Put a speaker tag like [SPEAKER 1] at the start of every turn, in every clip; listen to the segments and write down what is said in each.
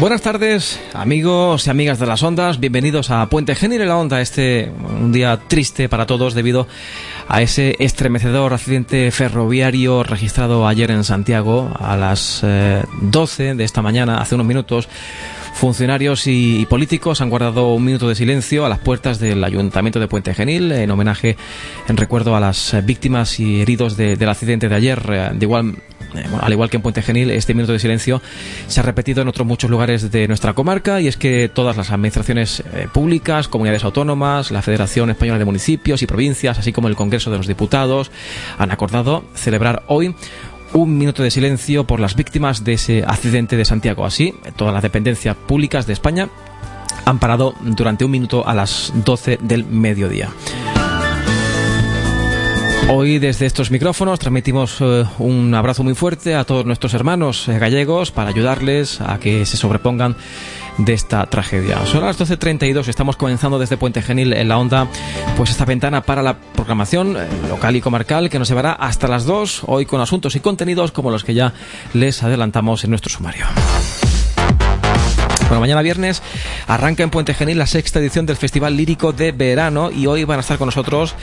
[SPEAKER 1] Buenas tardes, amigos y amigas de las ondas. Bienvenidos a Puente Genil en la Onda. Este un día triste para todos debido a ese estremecedor accidente ferroviario registrado ayer en Santiago a las 12 eh, de esta mañana, hace unos minutos. Funcionarios y políticos han guardado un minuto de silencio a las puertas del Ayuntamiento de Puente Genil en homenaje, en recuerdo a las víctimas y heridos del accidente de ayer. De igual eh, al igual que en Puente Genil, este minuto de silencio se ha repetido en otros muchos lugares de nuestra comarca y es que todas las administraciones eh, públicas, comunidades autónomas, la Federación Española de Municipios y Provincias, así como el Congreso de los Diputados, han acordado celebrar hoy un minuto de silencio por las víctimas de ese accidente de Santiago. Así, todas las dependencias públicas de España han parado durante un minuto a las 12 del mediodía. Hoy desde estos micrófonos transmitimos eh, un abrazo muy fuerte a todos nuestros hermanos eh, gallegos para ayudarles a que se sobrepongan de esta tragedia. Son las 12.32, estamos comenzando desde Puente Genil en la onda, pues esta ventana para la programación eh, local y comarcal que nos llevará hasta las 2, hoy con asuntos y contenidos como los que ya les adelantamos en nuestro sumario. Bueno, mañana viernes arranca en Puente Genil la sexta edición del Festival Lírico de Verano y hoy van a estar con nosotros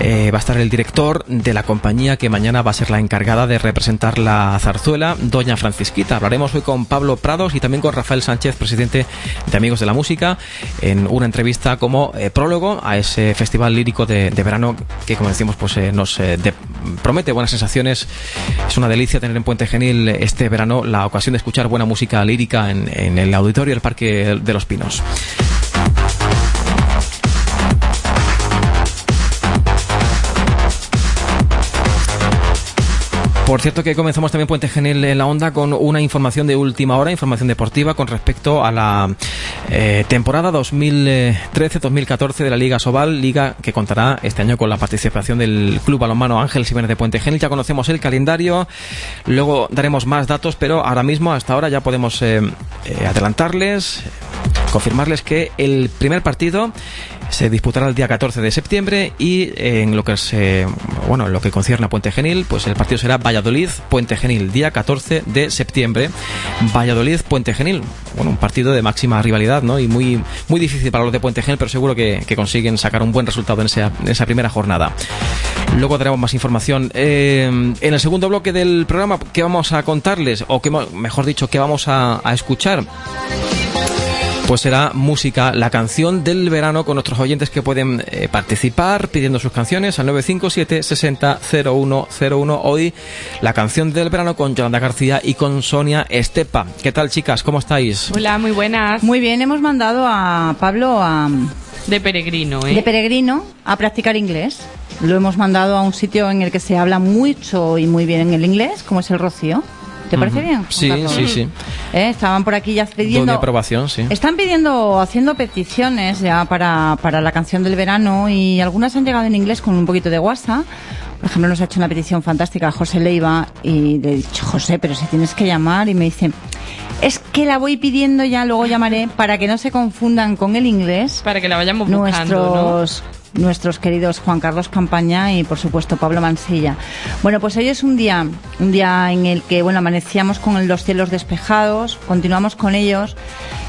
[SPEAKER 1] eh, va a estar el director de la compañía que mañana va a ser la encargada de representar la zarzuela, Doña Francisquita. Hablaremos hoy con Pablo Prados y también con Rafael Sánchez, presidente de Amigos de la Música, en una entrevista como eh, prólogo a ese festival lírico de, verano que, como decimos, pues eh, nos promete buenas sensaciones. Es una delicia tener en Puente Genil este verano la ocasión de escuchar buena música lírica en, en el auditorio del Parque de los Pinos. Por cierto que comenzamos también Puente Genil en la onda con una información de última hora, información deportiva con respecto a la eh, temporada 2013-2014 de la Liga Sobal, liga que contará este año con la participación del Club Balonmano Ángel Jiménez de Puente Genil. Ya conocemos el calendario, luego daremos más datos, pero ahora mismo, hasta ahora ya podemos eh, eh, adelantarles, confirmarles que el primer partido se disputará el día 14 de septiembre y en lo que se bueno, en lo que concierne a Puente Genil, pues el partido será Valladolid Puente Genil, día 14 de septiembre. Valladolid Puente Genil, bueno, un partido de máxima rivalidad, ¿no? Y muy muy difícil para los de Puente Genil, pero seguro que, consiguen sacar un buen resultado en esa, primera jornada. Luego daremos más información. Eh, en el segundo bloque del programa, ¿qué vamos a contarles? O qué, mejor dicho, ¿qué vamos a, a escuchar? Pues será música, la canción del verano con nuestros oyentes que pueden eh, participar pidiendo sus canciones al 957 60 0101. Hoy la canción del verano con Yolanda García y con Sonia Estepa. ¿Qué tal, chicas? ¿Cómo estáis?
[SPEAKER 2] Hola, muy buenas.
[SPEAKER 3] Muy bien, hemos mandado a Pablo a.
[SPEAKER 2] De peregrino, ¿eh?
[SPEAKER 3] De peregrino a practicar inglés. Lo hemos mandado a un sitio en el que se habla mucho y muy bien en el inglés, como es el Rocío. ¿Te parece bien?
[SPEAKER 1] Sí, sí, sí.
[SPEAKER 3] Eh, estaban por aquí ya pidiendo.
[SPEAKER 1] aprobación, sí.
[SPEAKER 3] Están pidiendo, haciendo peticiones ya para, para la canción del verano y algunas han llegado en inglés con un poquito de WhatsApp. Por ejemplo, nos ha hecho una petición fantástica a José Leiva y le he dicho, José, pero si tienes que llamar. Y me dice, es que la voy pidiendo ya, luego llamaré, para que no se confundan con el inglés.
[SPEAKER 2] Para que la vayamos buscando,
[SPEAKER 3] nuestros, nuestros queridos Juan Carlos Campaña y por supuesto Pablo Mansilla. Bueno, pues hoy es un día, un día en el que bueno, amanecíamos con los cielos despejados, continuamos con ellos,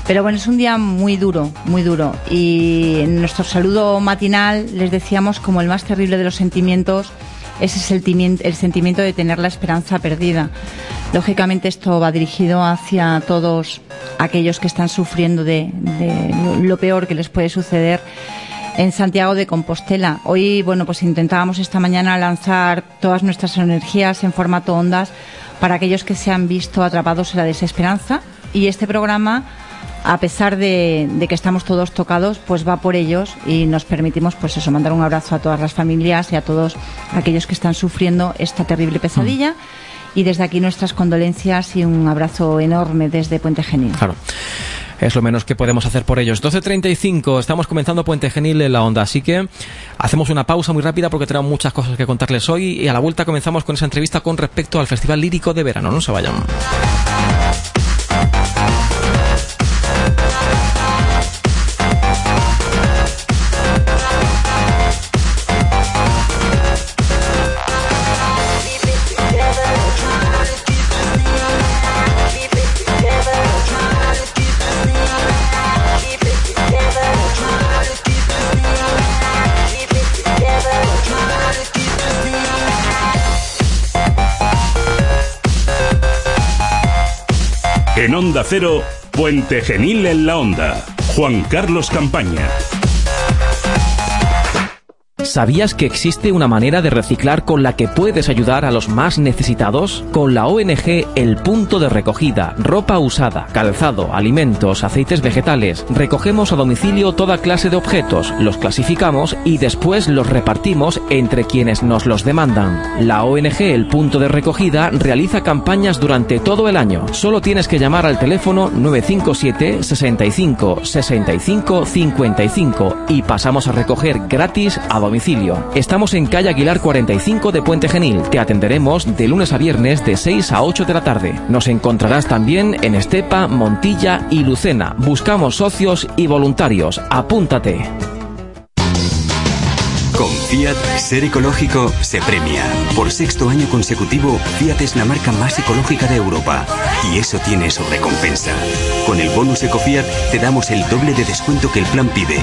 [SPEAKER 3] pero bueno, es un día muy duro, muy duro. Y en nuestro saludo matinal les decíamos como el más terrible de los sentimientos es el, sentimiento de tener la esperanza perdida. Lógicamente esto va dirigido hacia todos aquellos que están sufriendo de lo peor que les puede suceder en Santiago de Compostela. Hoy, bueno, pues intentábamos esta mañana lanzar todas nuestras energías en formato ondas para aquellos que se han visto atrapados en la desesperanza y este programa a pesar de, que estamos todos tocados, pues va por ellos y nos permitimos, pues eso, mandar un abrazo a todas las familias y a todos aquellos que están sufriendo esta terrible pesadilla. Mm. Y desde aquí nuestras condolencias y un abrazo enorme desde Puente Genil.
[SPEAKER 1] Claro es lo menos que podemos hacer por ellos. 12.35, estamos comenzando Puente Genil en la onda, así que hacemos una pausa muy rápida porque tenemos muchas cosas que contarles hoy y a la vuelta comenzamos con esa entrevista con respecto al Festival Lírico de Verano. No se vayan.
[SPEAKER 4] Onda Cero, Puente Genil en la Onda. Juan Carlos Campaña.
[SPEAKER 1] ¿Sabías que existe una manera de reciclar con la que puedes ayudar a los más necesitados? Con la ONG El Punto de Recogida, ropa usada, calzado, alimentos, aceites vegetales, recogemos a domicilio toda clase de objetos, los clasificamos y después los repartimos entre quienes nos los demandan. La ONG El Punto de Recogida realiza campañas durante todo el año. Solo tienes que llamar al teléfono 957 65 65 55 y pasamos a recoger gratis a domicilio Estamos en calle Aguilar 45 de Puente Genil. Te atenderemos de lunes a viernes de 6 a 8 de la tarde. Nos encontrarás también en Estepa, Montilla y Lucena. Buscamos socios y voluntarios. Apúntate.
[SPEAKER 5] Fiat, ser ecológico se premia. Por sexto año consecutivo, Fiat es la marca más ecológica de Europa. Y eso tiene su recompensa. Con el bonus EcoFiat te damos el doble de descuento que el plan pide.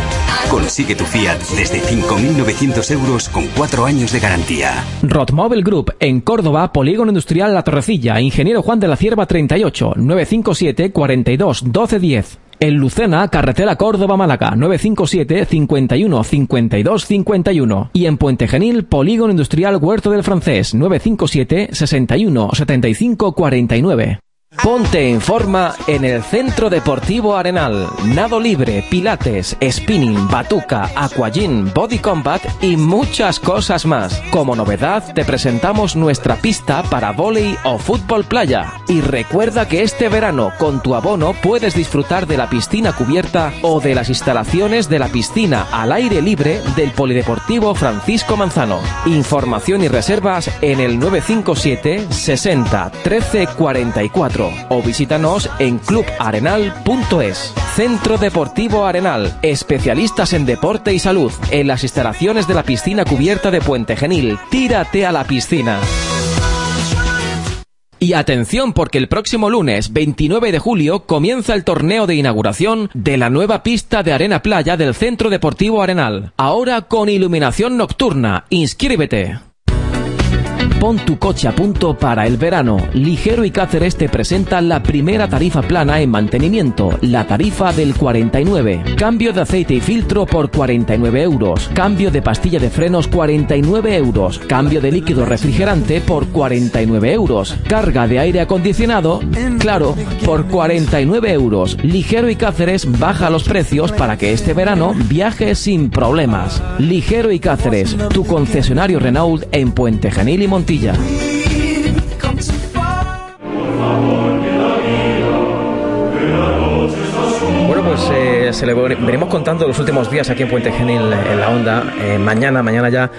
[SPEAKER 5] Consigue tu Fiat desde 5.900 euros con cuatro años de garantía.
[SPEAKER 1] Rotmobile Group, en Córdoba, Polígono Industrial La Torrecilla, Ingeniero Juan de la Cierva 38, 957 42 1210. En Lucena, carretera Córdoba-Málaga, 957 51 52 51. Y en Puente Genil, Polígono Industrial Huerto del Francés, 957 61 75 49. Ponte en forma en el Centro Deportivo Arenal. Nado libre, pilates, spinning, batuca, aquagym, body combat y muchas cosas más. Como novedad, te presentamos nuestra pista para volei o fútbol playa. Y recuerda que este verano, con tu abono, puedes disfrutar de la piscina cubierta o de las instalaciones de la piscina al aire libre del Polideportivo Francisco Manzano. Información y reservas en el 957 60 13 44 o visítanos en clubarenal.es. Centro Deportivo Arenal, especialistas en deporte y salud, en las instalaciones de la piscina cubierta de Puente Genil. Tírate a la piscina. Y atención porque el próximo lunes 29 de julio comienza el torneo de inauguración de la nueva pista de arena playa del Centro Deportivo Arenal. Ahora con iluminación nocturna. Inscríbete. Pon tu coche a punto para el verano. Ligero y Cáceres te presenta la primera tarifa plana en mantenimiento, la tarifa del 49. Cambio de aceite y filtro por 49 euros. Cambio de pastilla de frenos 49 euros. Cambio de líquido refrigerante por 49 euros. Carga de aire acondicionado, claro, por 49 euros. Ligero y Cáceres baja los precios para que este verano viajes sin problemas. Ligero y Cáceres, tu concesionario Renault en Puente Genil y Bueno, pues eh, se le venimos contando los últimos días aquí en Puente Genil, en la Onda. Eh, mañana, mañana ya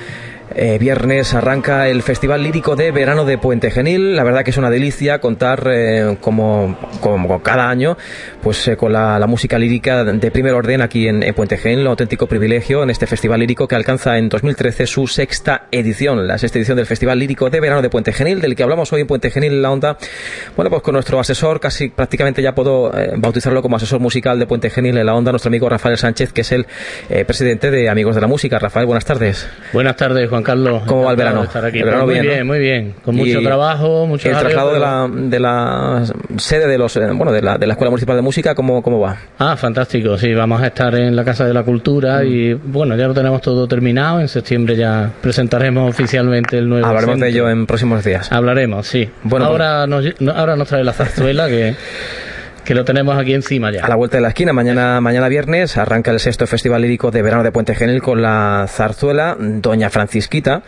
[SPEAKER 1] eh, viernes arranca el Festival Lírico de Verano de Puente Genil. La verdad que es una delicia contar, eh, como, como, cada año, pues eh, con la, música lírica de primer orden aquí en, Puente Genil. Un auténtico privilegio en este Festival Lírico que alcanza en 2013 su sexta edición, la sexta edición del Festival Lírico de Verano de Puente Genil, del que hablamos hoy en Puente Genil en la onda. Bueno, pues con nuestro asesor, casi prácticamente ya puedo bautizarlo como asesor musical de Puente Genil en la onda, nuestro amigo Rafael Sánchez, que es el presidente de Amigos de la Música. Rafael, buenas tardes.
[SPEAKER 6] Buenas tardes, Juan Carlos.
[SPEAKER 1] ¿Cómo va el verano?
[SPEAKER 6] muy bien, muy bien. Con mucho trabajo, mucho
[SPEAKER 1] El traslado de, la, de la sede de los eh, bueno de la, de la Escuela Municipal de Música, ¿cómo, ¿cómo va?
[SPEAKER 6] Ah, fantástico. Sí, vamos a estar en la Casa de la Cultura mm. y bueno, ya lo tenemos todo terminado. En septiembre ya presentaremos oficialmente el nuevo.
[SPEAKER 1] Hablaremos de ello en próximos días.
[SPEAKER 6] Hablaremos, sí. Bueno, ahora, pues- nos, ahora nos trae la zarzuela que que lo tenemos aquí encima ya.
[SPEAKER 1] A la vuelta de la esquina, mañana, mañana viernes, arranca el sexto Festival Lírico de Verano de Puente Genil con la zarzuela Doña Francisquita,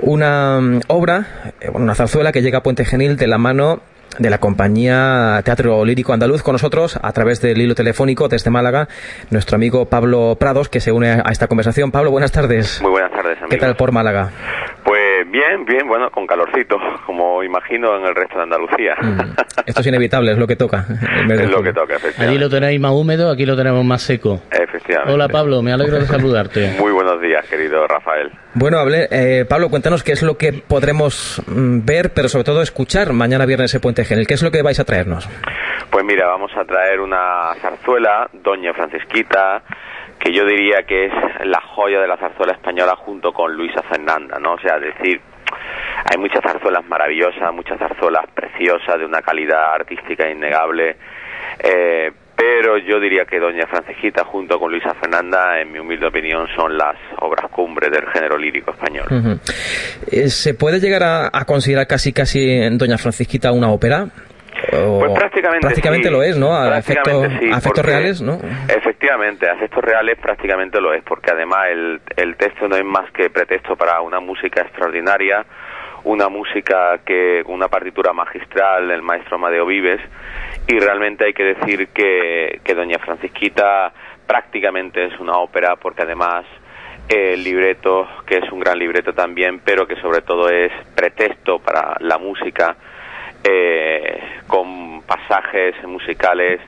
[SPEAKER 1] una mm, obra, eh, una zarzuela que llega a Puente Genil de la mano de la compañía Teatro Lírico Andaluz con nosotros a través del hilo telefónico desde Málaga, nuestro amigo Pablo Prados, que se une a esta conversación. Pablo, buenas tardes.
[SPEAKER 7] Muy buenas tardes, amigo.
[SPEAKER 1] ¿Qué tal por Málaga?
[SPEAKER 7] Bien, bien, bueno, con calorcito, como imagino en el resto de Andalucía. Mm.
[SPEAKER 1] Esto es inevitable, es lo que toca.
[SPEAKER 7] es lo que toca, efectivamente.
[SPEAKER 6] Allí lo tenéis más húmedo, aquí lo tenemos más seco.
[SPEAKER 7] Efectivamente.
[SPEAKER 6] Hola Pablo, me alegro de saludarte.
[SPEAKER 7] Muy buenos días, querido Rafael.
[SPEAKER 1] Bueno, hable, eh, Pablo, cuéntanos qué es lo que podremos mm, ver, pero sobre todo escuchar mañana viernes en Puente Genil. ¿Qué es lo que vais a traernos?
[SPEAKER 7] Pues mira, vamos a traer una zarzuela, Doña Francisquita, que yo diría que es la joya de la zarzuela española junto con Luisa Fernanda, ¿no? O sea, decir, hay muchas zarzuelas maravillosas, muchas zarzuelas preciosas, de una calidad artística innegable. Eh, pero yo diría que Doña Francisquita junto con Luisa Fernanda, en mi humilde opinión, son las obras cumbres del género lírico español.
[SPEAKER 1] Eh, ¿Se puede llegar a, considerar casi casi Doña Francisquita una ópera?
[SPEAKER 7] Pues prácticamente,
[SPEAKER 1] prácticamente lo es, ¿no? A, efectos, reales, ¿no?
[SPEAKER 7] Efectivamente, a efectos reales prácticamente lo es, porque además el, el texto no es más que pretexto para una música extraordinaria, una música que una partitura magistral del maestro Amadeo Vives y realmente hay que decir que, que Doña Francisquita prácticamente es una ópera porque además el libreto, que es un gran libreto también, pero que sobre todo es pretexto para la música, eh, con pasajes musicales,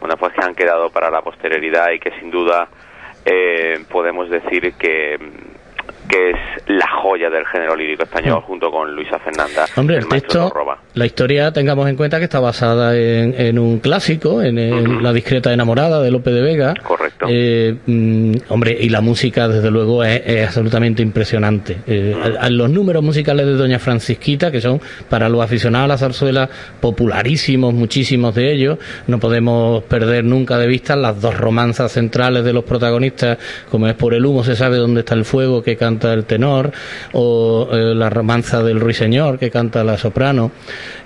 [SPEAKER 7] bueno, pues que han quedado para la posterioridad y que sin duda eh, podemos decir que que es la joya del género lírico español mm. junto con Luisa Fernanda.
[SPEAKER 6] Hombre, el, texto, la historia, tengamos en cuenta que está basada en, un clásico, en, La discreta enamorada de Lope de Vega.
[SPEAKER 7] Correcto.
[SPEAKER 6] Eh, mm, hombre, y la música, desde luego, es, absolutamente impresionante. Eh, los números musicales de Doña Francisquita, que son para los aficionados a la zarzuela popularísimos, muchísimos de ellos, no podemos perder nunca de vista las dos romanzas centrales de los protagonistas, como es Por el humo se sabe dónde está el fuego, que canta el tenor, o eh, la romanza del ruiseñor que canta la soprano,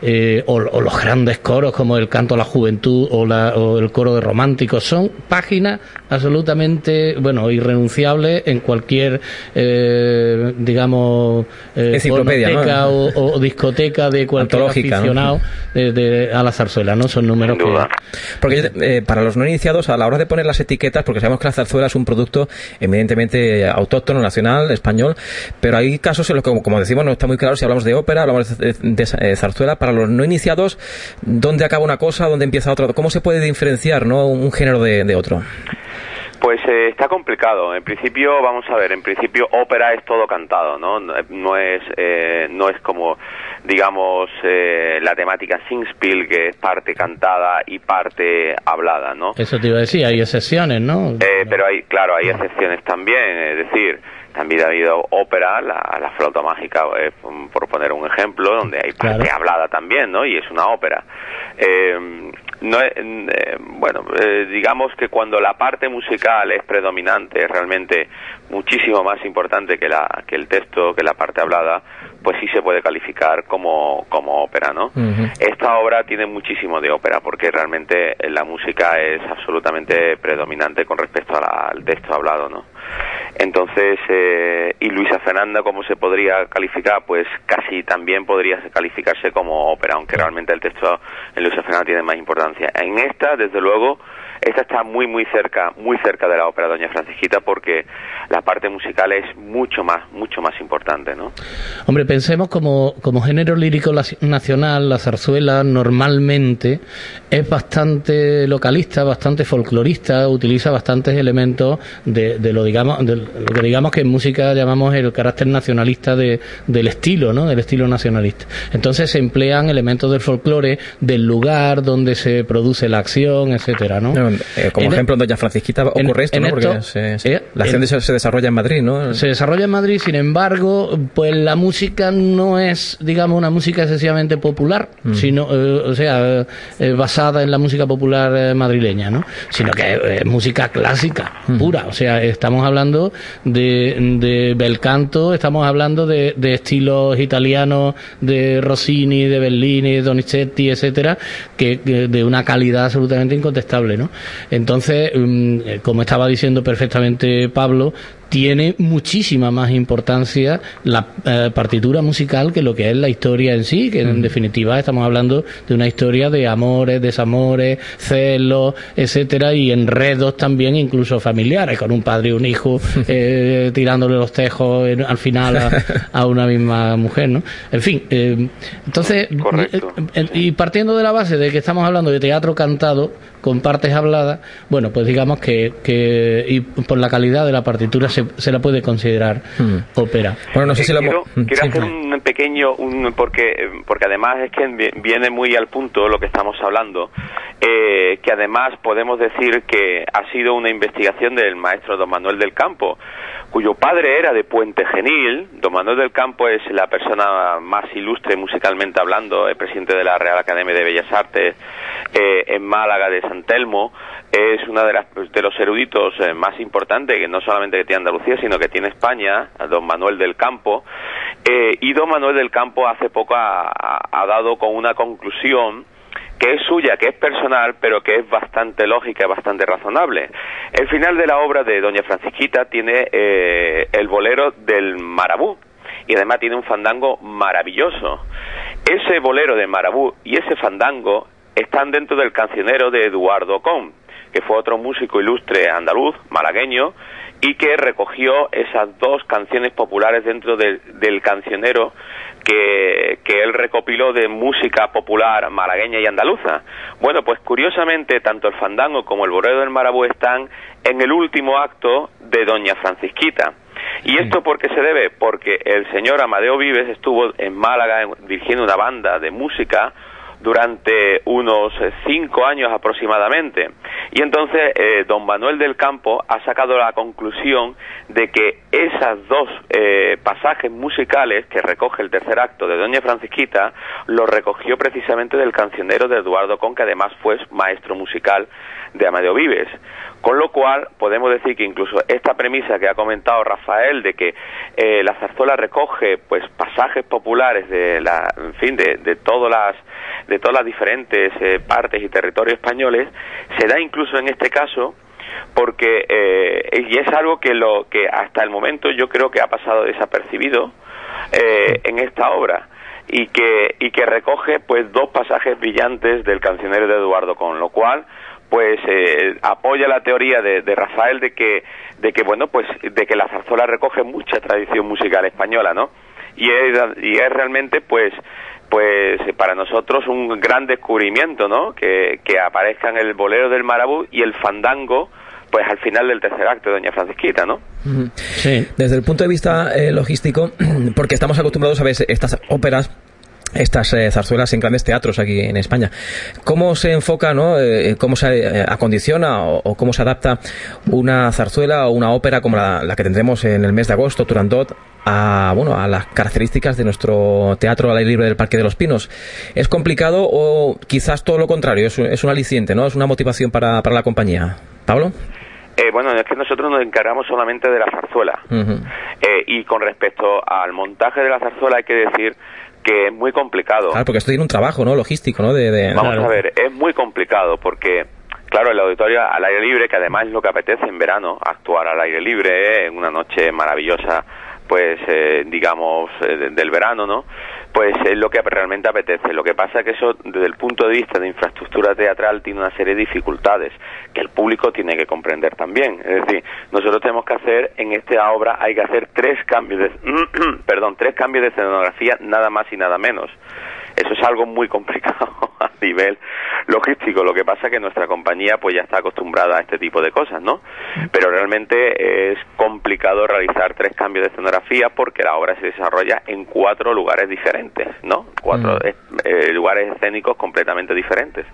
[SPEAKER 6] eh, o, los grandes coros como el canto a la juventud o, la, o el coro de románticos, son páginas absolutamente, bueno, irrenunciables en cualquier, eh, digamos,
[SPEAKER 1] enciclopedia
[SPEAKER 6] o, discoteca de cualquier aficionado de, a la zarzuela, ¿no? Son números que...
[SPEAKER 1] Porque para los no iniciados, a la hora de poner las etiquetas, porque sabemos que la zarzuela es un producto evidentemente autóctono, nacional, español, pero hay casos en los que, como decimos, no está muy claro si hablamos de ópera, hablamos de, eh, zarzuela. Para los no iniciados, ¿dónde acaba una cosa, dónde empieza otra? ¿Cómo se puede diferenciar ¿no? un género de, otro?
[SPEAKER 7] Pues eh, está complicado. En principio, vamos a ver, en principio ópera es todo cantado, ¿no? No es, eh, no es como, digamos, la temática Singspiel, que es parte cantada y parte hablada, ¿no?
[SPEAKER 6] Eso te iba a decir, hay excepciones, ¿no?
[SPEAKER 7] pero hay, claro, hay excepciones también, es decir, también ha habido ópera, la, flauta mágica, eh, por poner un ejemplo, donde hay parte hablada también, ¿no? Y es una ópera. Eh, no eh, bueno, digamos que cuando la parte musical es predominante, realmente muchísimo más importante que, la, que el texto, que la parte hablada, pues sí se puede calificar como, como ópera, ¿no? Esta obra tiene muchísimo de ópera porque realmente la música es absolutamente predominante con respecto al texto hablado, ¿no? Entonces, eh, y Luisa Fernanda, ¿cómo se podría calificar? Pues casi también podría calificarse como ópera, aunque realmente el texto en Luisa Fernanda tiene más importancia. En esta, desde luego, esta está muy muy cerca, muy cerca de la ópera Doña Francisquita porque la parte musical es mucho más, mucho más importante, ¿no?
[SPEAKER 6] Hombre, pensemos como, como género lírico nacional, la zarzuela normalmente es bastante localista, bastante folclorista, utiliza bastantes elementos de, de lo digamos, de lo que digamos que en música llamamos el carácter nacionalista de, del estilo, ¿no? Del estilo nacionalista. Entonces se emplean elementos del folclore, del lugar donde se produce la acción, etcétera, ¿no?
[SPEAKER 1] Eh, como ejemplo, en Doña Francisquita ocurre esto, ¿no? Porque eh, la acción se, desarrolla en Madrid, ¿no?
[SPEAKER 6] Se desarrolla en Madrid, sin embargo, pues la música no es, digamos, una música excesivamente popular, mm. sino, eh, o sea, basada en la música popular madrileña, ¿no? Sino que es música clásica, mm. pura. O sea, estamos hablando de, de bel canto, estamos hablando de, de estilos italianos, de Rossini, de Bellini, Donizetti, etcétera, que de una calidad absolutamente incontestable, ¿no? Entonces, mm, eh, como estaba diciendo perfectamente Pablo, tiene muchísima más importancia la eh, partitura musical que lo que es la historia en sí, que en definitiva estamos hablando de una historia de amores, desamores, celos, etcétera, y enredos también incluso familiares, con un padre y un hijo eh, tirándole los tejos al final a, una misma mujer, ¿no? En fin, entonces, y partiendo de la base de que estamos hablando de teatro cantado, con partes habladas, bueno, pues digamos que, que y por la calidad de la partitura se, se la puede considerar mm. ópera.
[SPEAKER 7] Bueno, no sé si lo quiero, quiero hacer un pequeño, un, porque, porque además es que viene muy al punto lo que estamos hablando. eh, que además podemos decir que ha sido una investigación del maestro don Manuel del Campo, cuyo padre era de Puente Genil. Don Manuel del Campo es la persona más ilustre musicalmente hablando, el presidente de la Real Academia de Bellas Artes eh, en Málaga de San Telmo. Es uno de, de los eruditos eh, más importantes, que no solamente que tiene Andalucía, sino que tiene España, don Manuel del Campo. Eh, y don Manuel del Campo hace poco ha dado con una conclusión que es suya, que es personal, pero que es bastante lógica bastante razonable. El final de la obra de Doña Francisquita tiene eh, el bolero del Marabú y además tiene un fandango maravilloso. Ese bolero de Marabú y ese fandango están dentro del cancionero de Eduardo Con, que fue otro músico ilustre andaluz, malagueño, y que recogió esas dos canciones populares dentro del cancionero que, que, él recopiló de música popular malagueña y andaluza. Bueno, pues curiosamente tanto el fandango como el bolero del marabú están en el último acto de Doña Francisquita. ¿Y esto por qué se debe? Porque el señor Amadeo Vives estuvo en Málaga dirigiendo una banda de música durante unos eh, cinco años aproximadamente. Y entonces eh, don Manuel del Campo ha sacado la conclusión de que esas dos eh, pasajes musicales que recoge el tercer acto de Doña Francisquita los recogió precisamente del cancionero de Eduardo Con, que además fue maestro musical de Amadeo Vives. Con lo cual podemos decir que incluso esta premisa que ha comentado Rafael de que la zarzuela recoge pues pasajes populares de la, en fin, de, de todas las de todas las diferentes eh, partes y territorios españoles, se da incluso en este caso porque eh, y es algo que lo que hasta el momento yo creo que ha pasado desapercibido eh, en esta obra y que y que recoge pues dos pasajes brillantes del cancionero de Eduardo con lo cual pues apoya la teoría de, de, Rafael de que de que bueno pues de que la zarzuela recoge mucha tradición musical española no y es, y es realmente pues pues para nosotros un gran descubrimiento, ¿no? Que, que aparezcan el bolero del marabú y el fandango, pues al final del tercer acto de Doña Francisquita, ¿no?
[SPEAKER 1] Sí. Desde el punto de vista eh, logístico, porque estamos acostumbrados a ver estas óperas estas eh, zarzuelas en grandes teatros aquí en España. ¿Cómo se enfoca, no? Eh, cómo se acondiciona o, cómo se adapta una zarzuela o una ópera como la, la, que tendremos en el mes de agosto, Turandot, a, bueno, a las características de nuestro teatro al aire libre del Parque de los Pinos. ¿Es complicado o quizás todo lo contrario? Es, es un aliciente, ¿no? Es una motivación para, para la compañía. ¿Pablo?
[SPEAKER 7] Eh, bueno, es que nosotros nos encargamos solamente de la zarzuela. eh, y con respecto al montaje de la zarzuela hay que decir que es muy complicado.
[SPEAKER 1] Claro, porque esto tiene un trabajo, ¿no? Logístico, ¿no? De,
[SPEAKER 7] Vamos a ver, es muy complicado porque Claro, el auditorio al aire libre, que además es lo que apetece en verano, actuar al aire libre, en una noche maravillosa pues eh, digamos eh, del verano, ¿no? Pues es lo que realmente apetece. Lo que pasa es que eso desde el punto de vista de infraestructura teatral tiene una serie de dificultades que el público tiene que comprender también. Es decir, nosotros tenemos que hacer en esta obra hay que hacer tres cambios de perdón, tres cambios de escenografía nada más y nada menos. Eso es algo muy complicado a nivel logístico. Lo que pasa es que nuestra compañía pues ya está acostumbrada a este tipo de cosas, ¿no? Pero realmente es complicado realizar tres cambios de escenografía porque la obra se desarrolla en cuatro lugares diferentes, ¿no? Cuatro mm. eh, lugares escénicos completamente diferentes.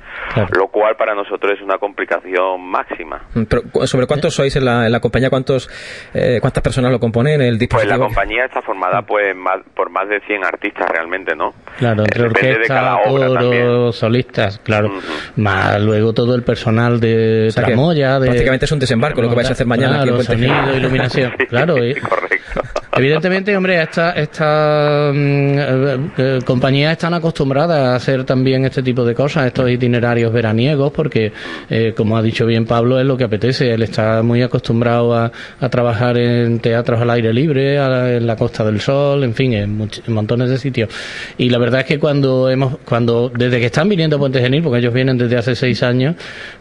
[SPEAKER 7] Lo cual para nosotros es una complicación máxima.
[SPEAKER 1] Mm, pero, ¿Sobre cuántos sois en la, compañía? ¿Cuántos, eh, ¿Cuántas personas lo componen? El
[SPEAKER 7] Pues la compañía está formada pues por más de 100 artistas realmente, ¿no?
[SPEAKER 6] Claro, entre orquesta, coro, solistas, claro. Más luego todo el personal de o tramoya. De,
[SPEAKER 1] prácticamente es un desembarco lo que vais a hacer mañana.
[SPEAKER 6] Claro, sonido, iluminación. claro.
[SPEAKER 7] Correcto.
[SPEAKER 6] Evidentemente, hombre, esta, esta mm, eh, eh, compañías están acostumbradas a hacer también este tipo de cosas, estos itinerarios veraniegos, porque, eh, como ha dicho bien Pablo, es lo que apetece. Él está muy acostumbrado a, a trabajar en teatros al aire libre, en la Costa del Sol, en fin, en, en, montones de sitios. Y la verdad es que cuando hemos, cuando, desde que están viniendo a Puente Genil, porque ellos vienen desde hace seis años,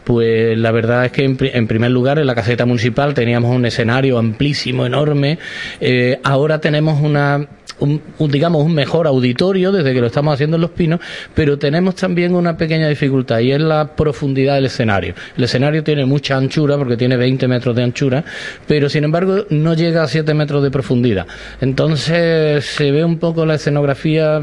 [SPEAKER 6] pues la verdad es que en, en primer lugar en la caseta municipal teníamos un escenario amplísimo, enorme, eh, ahora tenemos una un, digamos, un mejor auditorio desde que lo estamos haciendo en Los Pinos, pero tenemos también una pequeña dificultad y es la profundidad del escenario. El escenario tiene mucha anchura porque tiene 20 metros de anchura, pero sin embargo no llega a 7 metros de profundidad. Entonces se ve un poco la escenografía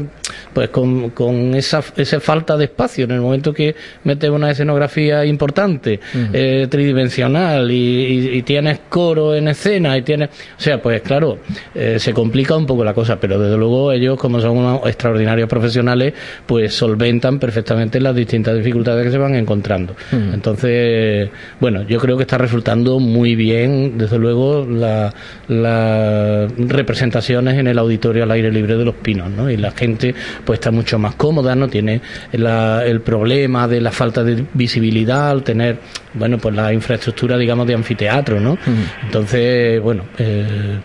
[SPEAKER 6] pues con, con esa, esa falta de espacio. En el momento que metes una escenografía importante, eh, tridimensional y, y, tienes coro en escena y tienes, o sea, pues claro, eh, se complica un poco la cosa, pero desde luego ellos como son unos extraordinarios profesionales, pues solventan perfectamente las distintas dificultades que se van encontrando. Entonces, bueno, yo creo que está resultando muy bien, desde luego, las representaciones en el auditorio al aire libre de los pinos, ¿no? Y la gente pues está mucho más cómoda, no tiene el problema de la falta de visibilidad al tener, bueno, pues la infraestructura, digamos, de anfiteatro, ¿no? Entonces, bueno, eh,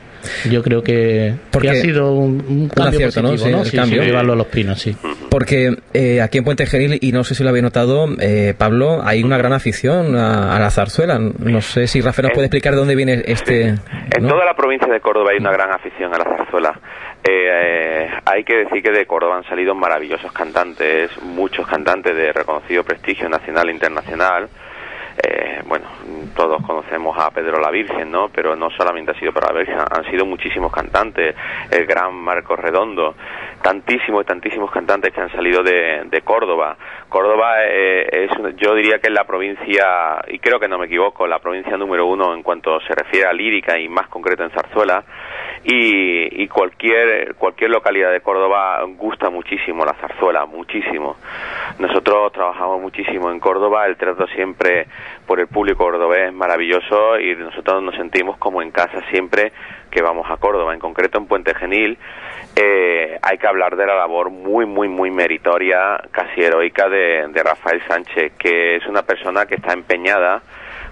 [SPEAKER 6] yo creo que, Porque ha sido un, cambio positivo, ¿no?
[SPEAKER 1] el cambio.
[SPEAKER 6] llevarlo a los pinos, sí.
[SPEAKER 1] Porque eh, aquí en Puente Genil, y no sé si lo había notado, eh, Pablo, hay una gran afición a, la zarzuela. No sé si Rafael nos puede explicar de dónde viene este...
[SPEAKER 7] En toda la provincia de Córdoba hay una gran afición a la zarzuela. Eh, hay que decir que de Córdoba han salido maravillosos cantantes, muchos cantantes de reconocido prestigio nacional e internacional. Eh, bueno, todos conocemos a Pedro la Virgen, ¿no? Pero no solamente ha sido para la Virgen, han sido muchísimos cantantes, el gran Marco Redondo, tantísimos y tantísimos cantantes que han salido de, Córdoba. Córdoba eh, es, yo diría que es la provincia, y creo que no me equivoco, la provincia número uno en cuanto se refiere a lírica y más concreto en zarzuela, y, cualquier cualquier localidad de Córdoba gusta muchísimo la zarzuela, muchísimo. Nosotros trabajamos muchísimo en Córdoba, el trato siempre por el público cordobés es maravilloso y nosotros nos sentimos como en casa siempre que vamos a Córdoba, en concreto en Puente Genil. Eh, hay que hablar de la labor muy, muy, muy meritoria, casi heroica de, de Rafael Sánchez, que es una persona que está empeñada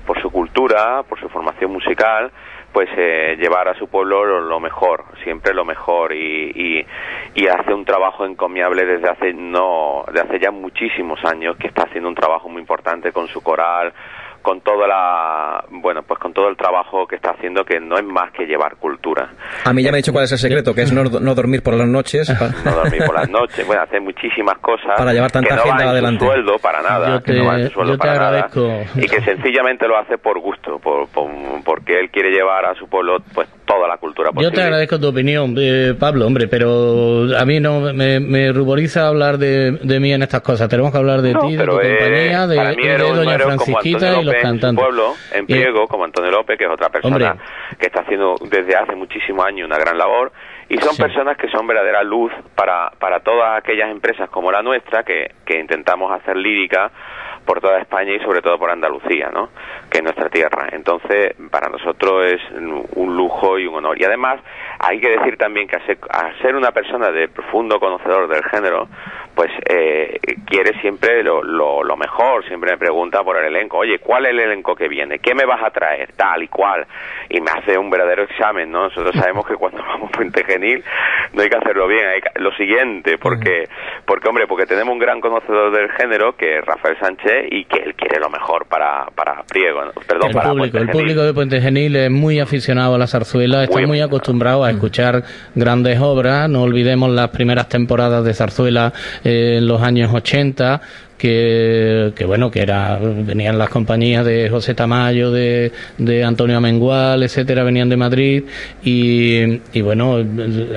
[SPEAKER 7] por su cultura, por su formación musical, pues eh, llevar a su pueblo lo, mejor, siempre lo mejor y, y, hace un trabajo encomiable desde hace no, de hace ya muchísimos años que está haciendo un trabajo muy importante con su coral, con toda la bueno pues con todo el trabajo que está haciendo que no es más que llevar cultura.
[SPEAKER 1] A mí ya me ha dicho cuál es el secreto que es no, dormir por las noches.
[SPEAKER 7] No dormir por las noches bueno hacer muchísimas cosas
[SPEAKER 1] para llevar tanta
[SPEAKER 7] que
[SPEAKER 1] no gente adelante.
[SPEAKER 7] sueldo para nada que no va en su sueldo para nada. y que sencillamente lo hace por gusto por, porque él quiere llevar a su pueblo pues toda la cultura posible.
[SPEAKER 6] Yo te agradezco tu opinión, eh, Pablo, hombre, pero a mí no me, ruboriza hablar de, mí en estas cosas. Tenemos que hablar de ti, de tu compañía, de, Doña Francisquita y los cantantes.
[SPEAKER 7] pueblo, en Priego, como Antonio López, que es otra persona que está haciendo desde hace muchísimos años una gran labor. Y son personas que son verdadera luz para, para todas aquellas empresas como la nuestra, que, que intentamos hacer lírica por toda España y sobre todo por Andalucía, ¿no? que es nuestra tierra. Entonces, para nosotros es un lujo y un honor. Y además, hay que decir también que a ser, una persona de profundo conocedor del género, pues eh, quiere siempre lo, lo, mejor, siempre me pregunta por el elenco, oye, ¿cuál es el elenco que viene? ¿Qué me vas a traer? Tal y cual. Y me hace un verdadero examen, ¿no? Nosotros sabemos que cuando vamos a Puente Genil no hay que hacerlo bien, hay lo siguiente, porque, porque hombre, porque tenemos un gran conocedor del género, que es Rafael Sánchez, y que él quiere lo mejor para, para Priego, perdón,
[SPEAKER 6] el
[SPEAKER 7] para
[SPEAKER 6] público, El público de Puente Genil es muy aficionado a la zarzuela, está muy, acostumbrado a escuchar grandes obras, no olvidemos las primeras temporadas de zarzuela en los años 80, que, que, bueno, que era, venían las compañías de José Tamayo, de, de Antonio Amengual, etcétera, venían de Madrid y, y, bueno,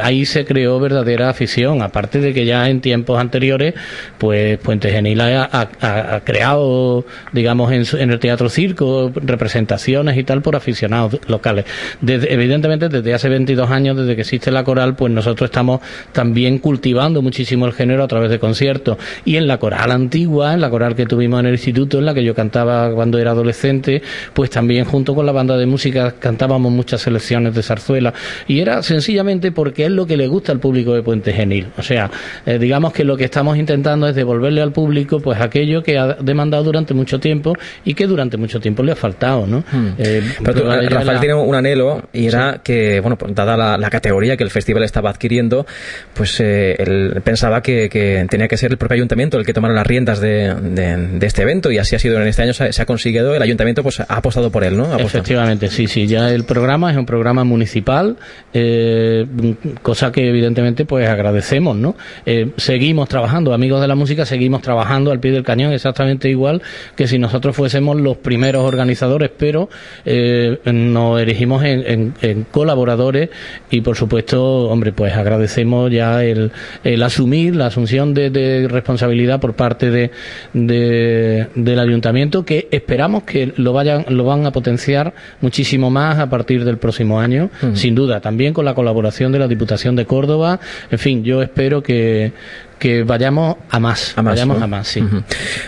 [SPEAKER 6] ahí se creó verdadera afición, aparte de que ya en tiempos anteriores, pues Puente Genil ha, creado, digamos, en, en, el teatro circo, representaciones y tal por aficionados locales. Evidentemente, desde hace 22 años, desde que existe la coral, pues nosotros estamos también cultivando muchísimo el género a través de conciertos y en la coral antigua en la coral que tuvimos en el instituto, en la que yo cantaba cuando era adolescente, pues también junto con la banda de música cantábamos muchas selecciones de zarzuela. Y era sencillamente porque es lo que le gusta al público de Puente Genil. O sea, eh, digamos que lo que estamos intentando es devolverle al público pues aquello que ha demandado durante mucho tiempo y que durante mucho tiempo le ha faltado, ¿no?
[SPEAKER 1] Hmm. Eh, Pero Rafael tiene un anhelo y era que, bueno, pues, dada la, categoría que el festival estaba adquiriendo, pues eh, él pensaba que, que tenía que ser el propio ayuntamiento el que tomara las riendas de, este evento y así ha sido en este año, se ha, conseguido, el ayuntamiento pues ha apostado por él, ¿no?
[SPEAKER 6] Efectivamente, sí, sí, ya el programa es un programa municipal, eh, cosa que evidentemente pues agradecemos, ¿no? Eh, seguimos trabajando, amigos de la música, seguimos trabajando al pie del cañón exactamente igual que si nosotros fuésemos los primeros organizadores, pero eh, nos erigimos en, colaboradores y por supuesto, hombre, pues agradecemos ya el, asumir la asunción de, responsabilidad por parte de, del ayuntamiento que esperamos que lo vayan lo van a potenciar muchísimo más a partir del próximo año, sin duda, también con la colaboración de la Diputación de Córdoba. En fin, yo espero que, que vayamos a más. A más vayamos a más, sí. Bueno,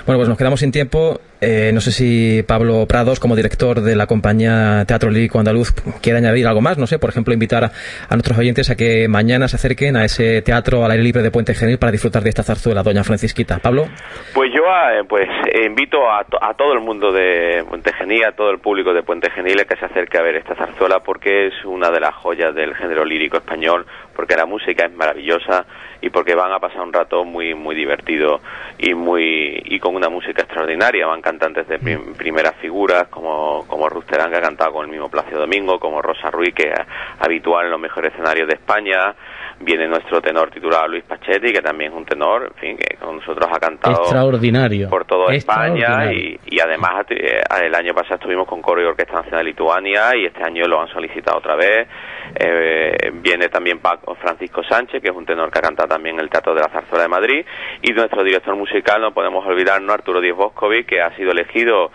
[SPEAKER 1] pues nos quedamos sin tiempo. Eh, no sé si Pablo Prados, como director de la compañía Teatro Lírico Andaluz, quiere añadir algo más. No sé, por ejemplo, invitar a, nuestros oyentes a que mañana se acerquen a ese teatro al aire libre de Puente Genil para disfrutar de esta zarzuela, Doña Francisquita. Pablo.
[SPEAKER 7] Pues yo eh, pues invito a, a, todo el mundo de Puente Genil, a todo el público de Puente Genil, a que se acerque a ver esta zarzuela porque es una de las joyas del género lírico español, porque la música es maravillosa y porque van a pasar un rato muy muy divertido y muy y con una música extraordinaria van cantantes de primeras figuras como como Rusterán que ha cantado con el mismo Placio Domingo como Rosa Ruiz que es habitual en los mejores escenarios de España viene nuestro tenor titulado Luis Pachetti que también es un tenor en fin que con nosotros ha cantado
[SPEAKER 6] extraordinario.
[SPEAKER 7] por toda España y, y además eh, el año pasado estuvimos con Coro y Orquesta Nacional de Lituania y este año lo han solicitado otra vez. Eh, viene también Paco Francisco Sánchez, que es un tenor que ha cantado también el Teatro de la Zarzuela de Madrid, y nuestro director musical, no podemos olvidarnos, Arturo Díez Boscovi, que ha sido elegido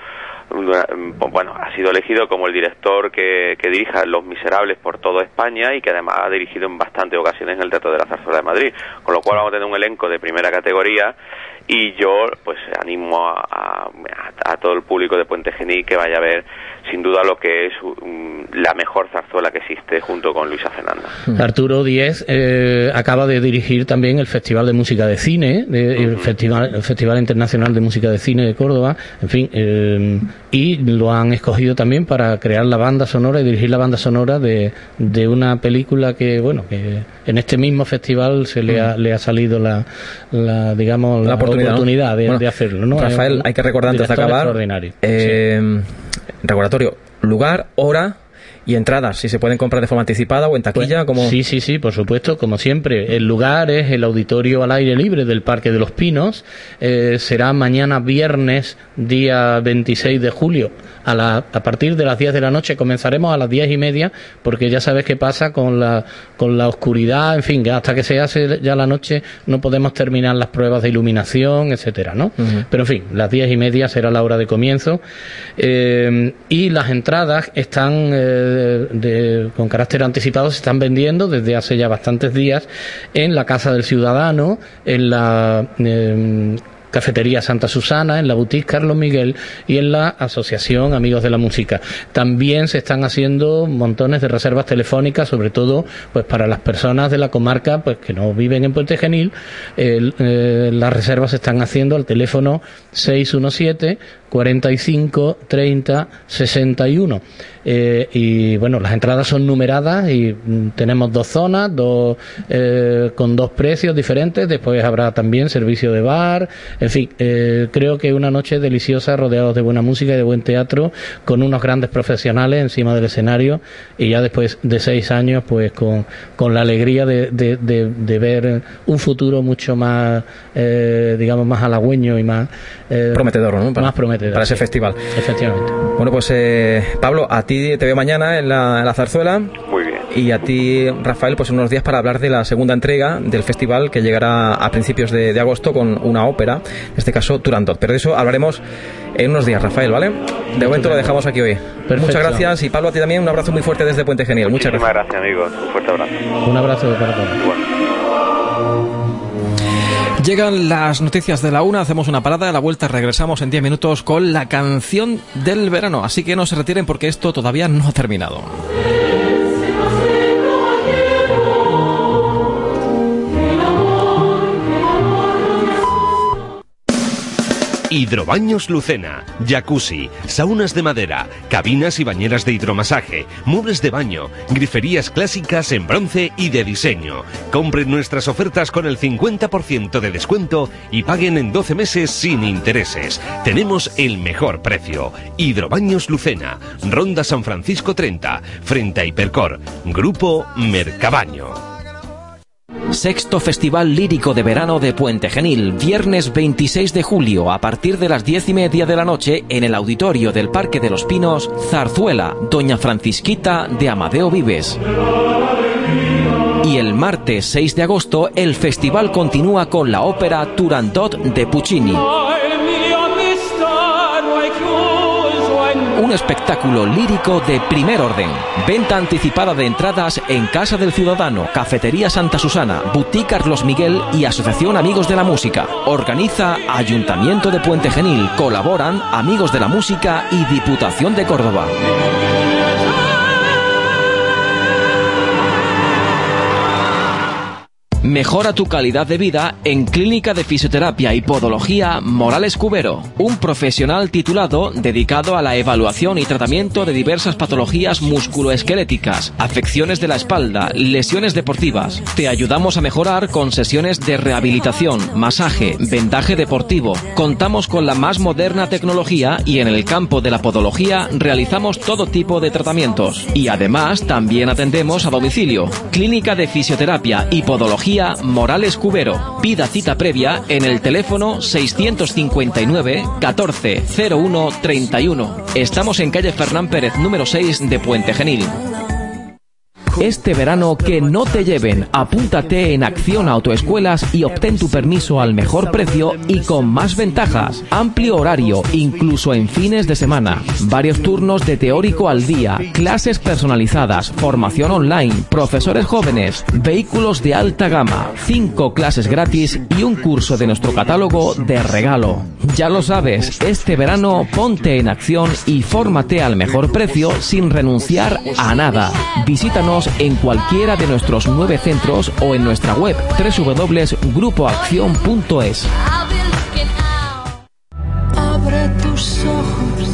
[SPEAKER 7] bueno, ha sido elegido como el director que, que, dirija Los Miserables por toda España y que además ha dirigido en bastantes ocasiones el Teatro de la Zarzuela de Madrid, con lo cual vamos a tener un elenco de primera categoría y yo pues animo a, a, todo el público de Puente Genil que vaya a ver sin duda lo que es la mejor zarzuela que existe junto con Luisa Fernanda.
[SPEAKER 6] Arturo Díez eh, acaba de dirigir también el Festival de Música de Cine, el, Festival, el Festival Internacional de Música de Cine de Córdoba, en fin, eh, y lo han escogido también para crear la banda sonora y dirigir la banda sonora de, de una película que, bueno, que en este mismo festival se le ha, le ha salido la, la digamos, la, oportunidad, de, hacerlo. ¿no?
[SPEAKER 1] Rafael, hay que recordar antes de acabar. Eh, recordatorio, lugar, hora y entradas, si se pueden comprar de forma anticipada o en taquilla, pues, como...
[SPEAKER 6] Sí, sí, sí, por supuesto, como siempre. El lugar es el auditorio al aire libre del Parque de los Pinos. Eh, será mañana viernes, día 26 de julio, a, la, a partir de las 10 de la noche. Comenzaremos a las 10 y media, porque ya sabes qué pasa con la, con la oscuridad, en fin, hasta que se hace ya la noche no podemos terminar las pruebas de iluminación, etcétera, ¿no? Pero en fin, las 10 y media será la hora de comienzo. Eh, y las entradas están... Eh, con carácter anticipado se están vendiendo desde hace ya bastantes días en la Casa del Ciudadano, en la em, Cafetería Santa Susana, en la Boutique Carlos Miguel y en la Asociación Amigos de la Música. También se están haciendo montones de reservas telefónicas, sobre todo pues para las personas de la comarca pues que no viven en Puente Genil. Eh, las reservas se están haciendo al teléfono 617 45 30 61. y bueno, las entradas son numeradas y mm, tenemos dos zonas, dos, eh, con dos precios diferentes. Después habrá también servicio de bar. En fin, eh, creo que una noche deliciosa rodeados de buena música y de buen teatro, con unos grandes profesionales encima del escenario y ya después de seis años, pues con, con la alegría de, de, de, ver un futuro mucho más, eh, digamos, más halagüeño y más
[SPEAKER 1] prometedor, ¿no?
[SPEAKER 6] más prometedor
[SPEAKER 1] para ese festival.
[SPEAKER 6] Efectivamente.
[SPEAKER 1] Bueno, pues eh, Pablo, a ti te veo mañana en la, zarzuela.
[SPEAKER 7] Muy bien.
[SPEAKER 1] Y a ti, Rafael, pues unos días para hablar de la segunda entrega del festival que llegará a principios de, agosto con una ópera, en este caso Turandot. Pero de eso hablaremos en unos días, Rafael, ¿vale? De momento lo dejamos aquí hoy. Muchas gracias y Pablo, a ti también un abrazo muy fuerte desde Puente Genial. Muchas
[SPEAKER 7] gracias. gracias, amigos. Un fuerte abrazo.
[SPEAKER 6] Un abrazo para todos.
[SPEAKER 1] Llegan las noticias de la una, hacemos una parada, a la vuelta regresamos en 10 minutos con la canción del verano, así que no se retiren porque esto todavía no ha terminado.
[SPEAKER 8] Hidrobaños Lucena, jacuzzi, saunas de madera, cabinas y bañeras de hidromasaje, muebles de baño, griferías clásicas en bronce y de diseño. Compren nuestras ofertas con el 50% de descuento y paguen en 12 meses sin intereses. Tenemos el mejor precio. Hidrobaños Lucena, Ronda San Francisco 30, frente a Hipercor, Grupo Mercabaño.
[SPEAKER 1] Sexto Festival Lírico de Verano de Puente Genil, viernes 26 de julio a partir de las diez y media de la noche en el auditorio del Parque de los Pinos, Zarzuela, Doña Francisquita de Amadeo Vives. Y el martes 6 de agosto el festival continúa con la ópera Turandot de Puccini. Un espectáculo lírico de primer orden. Venta anticipada de entradas en Casa del Ciudadano, Cafetería Santa Susana, Boutique Carlos Miguel y Asociación Amigos de la Música. Organiza Ayuntamiento de Puente Genil. Colaboran Amigos de la Música y Diputación de Córdoba. Mejora tu calidad de vida en Clínica de Fisioterapia y Podología Morales Cubero, un profesional titulado dedicado a la evaluación y tratamiento de diversas patologías musculoesqueléticas, afecciones de la espalda, lesiones deportivas. Te ayudamos a mejorar con sesiones de rehabilitación, masaje, vendaje deportivo. Contamos con la más moderna tecnología y en el campo de la podología realizamos todo tipo de tratamientos. Y además también atendemos a domicilio. Clínica de Fisioterapia y Podología Morales Cubero. Pida cita previa en el teléfono 659 14 01 31. Estamos en calle Fernán Pérez número 6 de Puente Genil. Este verano que no te lleven. Apúntate en Acción Autoescuelas y obtén tu permiso al mejor precio y con más ventajas. Amplio horario, incluso en fines de semana. Varios turnos de teórico al día, clases personalizadas, formación online, profesores jóvenes, vehículos de alta gama, cinco clases gratis y un curso de nuestro catálogo de regalo. Ya lo sabes, este verano ponte en acción y fórmate al mejor precio sin renunciar a nada. Visítanos en cualquiera de nuestros nueve centros o en nuestra web www.grupoaccion.es.
[SPEAKER 9] Abre tus ojos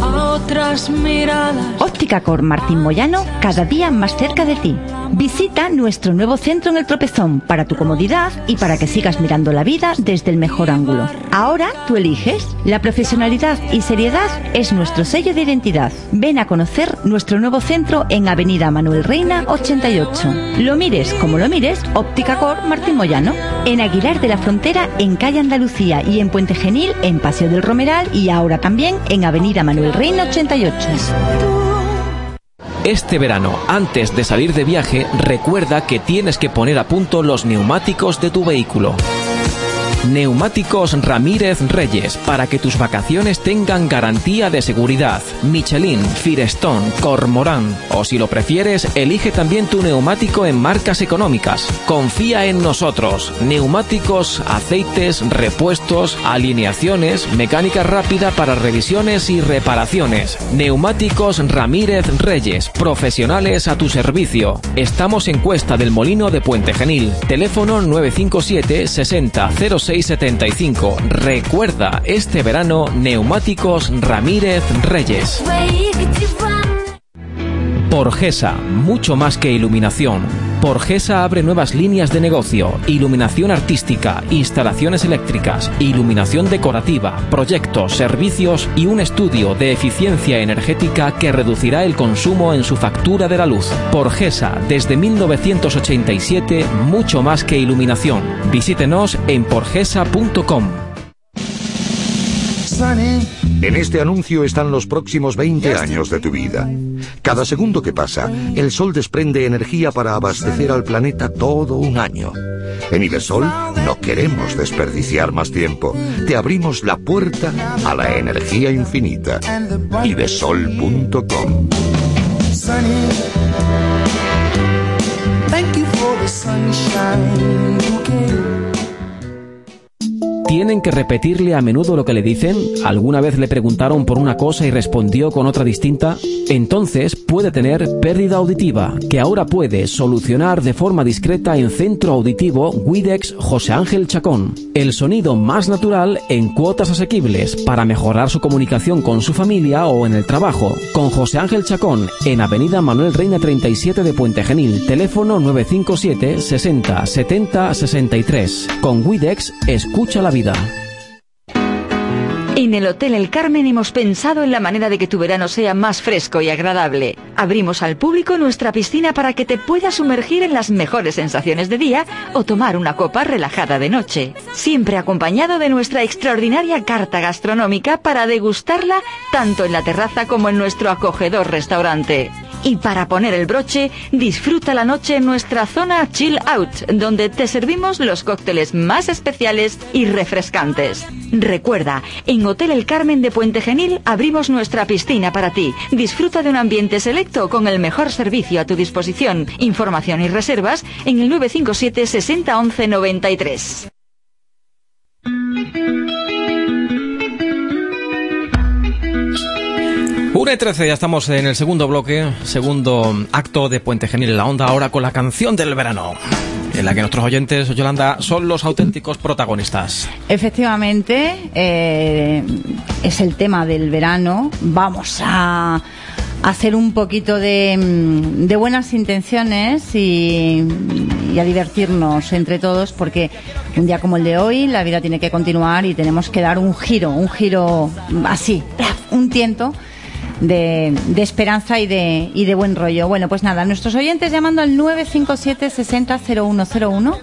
[SPEAKER 9] a otras miradas.
[SPEAKER 3] Óptica Cor Martín Moyano, cada día más cerca de ti. Visita nuestro nuevo centro en el Tropezón para tu comodidad y para que sigas mirando la vida desde el mejor ángulo. Ahora tú eliges. La profesionalidad y seriedad es nuestro sello de identidad. Ven a conocer nuestro nuevo centro en Avenida Manuel Reina 88. Lo mires como lo mires, Óptica Cor Martín Moyano. En Aguilar de la Frontera, en Calle Andalucía y en Puente Genil, en Paseo del Romeral y ahora también en Avenida Manuel Reina 88.
[SPEAKER 1] Este verano, antes de salir de viaje, recuerda que tienes que poner a punto los neumáticos de tu vehículo. Neumáticos Ramírez Reyes, para que tus vacaciones tengan garantía de seguridad. Michelin, Firestone, Cormorán. O si lo prefieres, elige también tu neumático en marcas económicas. Confía en nosotros. Neumáticos, aceites, repuestos, alineaciones, mecánica rápida para revisiones y reparaciones. Neumáticos Ramírez Reyes, profesionales a tu servicio. Estamos en Cuesta del Molino de Puente Genil. Teléfono 957 60 675. Recuerda, este verano, Neumáticos Ramírez Reyes. Porgesa, mucho más que iluminación. Porgesa abre nuevas líneas de negocio, iluminación artística, instalaciones eléctricas, iluminación decorativa, proyectos, servicios y un estudio de eficiencia energética que reducirá el consumo en su factura de la luz. Porgesa, desde 1987, mucho más que iluminación. Visítenos en porgesa.com.
[SPEAKER 10] En este anuncio están los próximos 20 años de tu vida. Cada segundo que pasa, el sol desprende energía para abastecer al planeta todo un año. En Ibesol no queremos desperdiciar más tiempo. Te abrimos la puerta a la energía infinita. Ibesol.com
[SPEAKER 1] ¿Tienen que repetirle a menudo lo que le dicen? ¿Alguna vez le preguntaron por una cosa y respondió con otra distinta? Entonces puede tener pérdida auditiva, que ahora puede solucionar de forma discreta en Centro Auditivo Widex José Ángel Chacón. El sonido más natural en cuotas asequibles para mejorar su comunicación con su familia o en el trabajo. Con José Ángel Chacón en Avenida Manuel Reina 37 de Puente Genil, teléfono 957 60 70 63. Con Widex, escucha la
[SPEAKER 11] En el Hotel El Carmen hemos pensado en la manera de que tu verano sea más fresco y agradable. Abrimos al público nuestra piscina para que te puedas sumergir en las mejores sensaciones de día o tomar una copa relajada de noche. Siempre acompañado de nuestra extraordinaria carta gastronómica para degustarla tanto en la terraza como en nuestro acogedor restaurante. Y para poner el broche, disfruta la noche en nuestra zona Chill Out, donde te servimos los cócteles más especiales y refrescantes. Recuerda, en Hotel El Carmen de Puente Genil abrimos nuestra piscina para ti. Disfruta de un ambiente selecto con el mejor servicio a tu disposición. Información y reservas en el 957 60 11 93.
[SPEAKER 1] Una y 13, ya estamos en el segundo bloque, segundo acto de Puente Genil en la Onda, ahora con la canción del verano, en la que nuestros oyentes, Yolanda, son los auténticos protagonistas.
[SPEAKER 3] Efectivamente, eh, es el tema del verano. Vamos a hacer un poquito de, mm, de buenas intenciones y, y, a divertirnos entre todos porque un día como el de hoy la vida tiene que continuar y tenemos que dar un giro, un giro así, un tiento de, de, esperanza y de, y de buen rollo. Bueno, pues nada, nuestros oyentes llamando al 957 60 0101.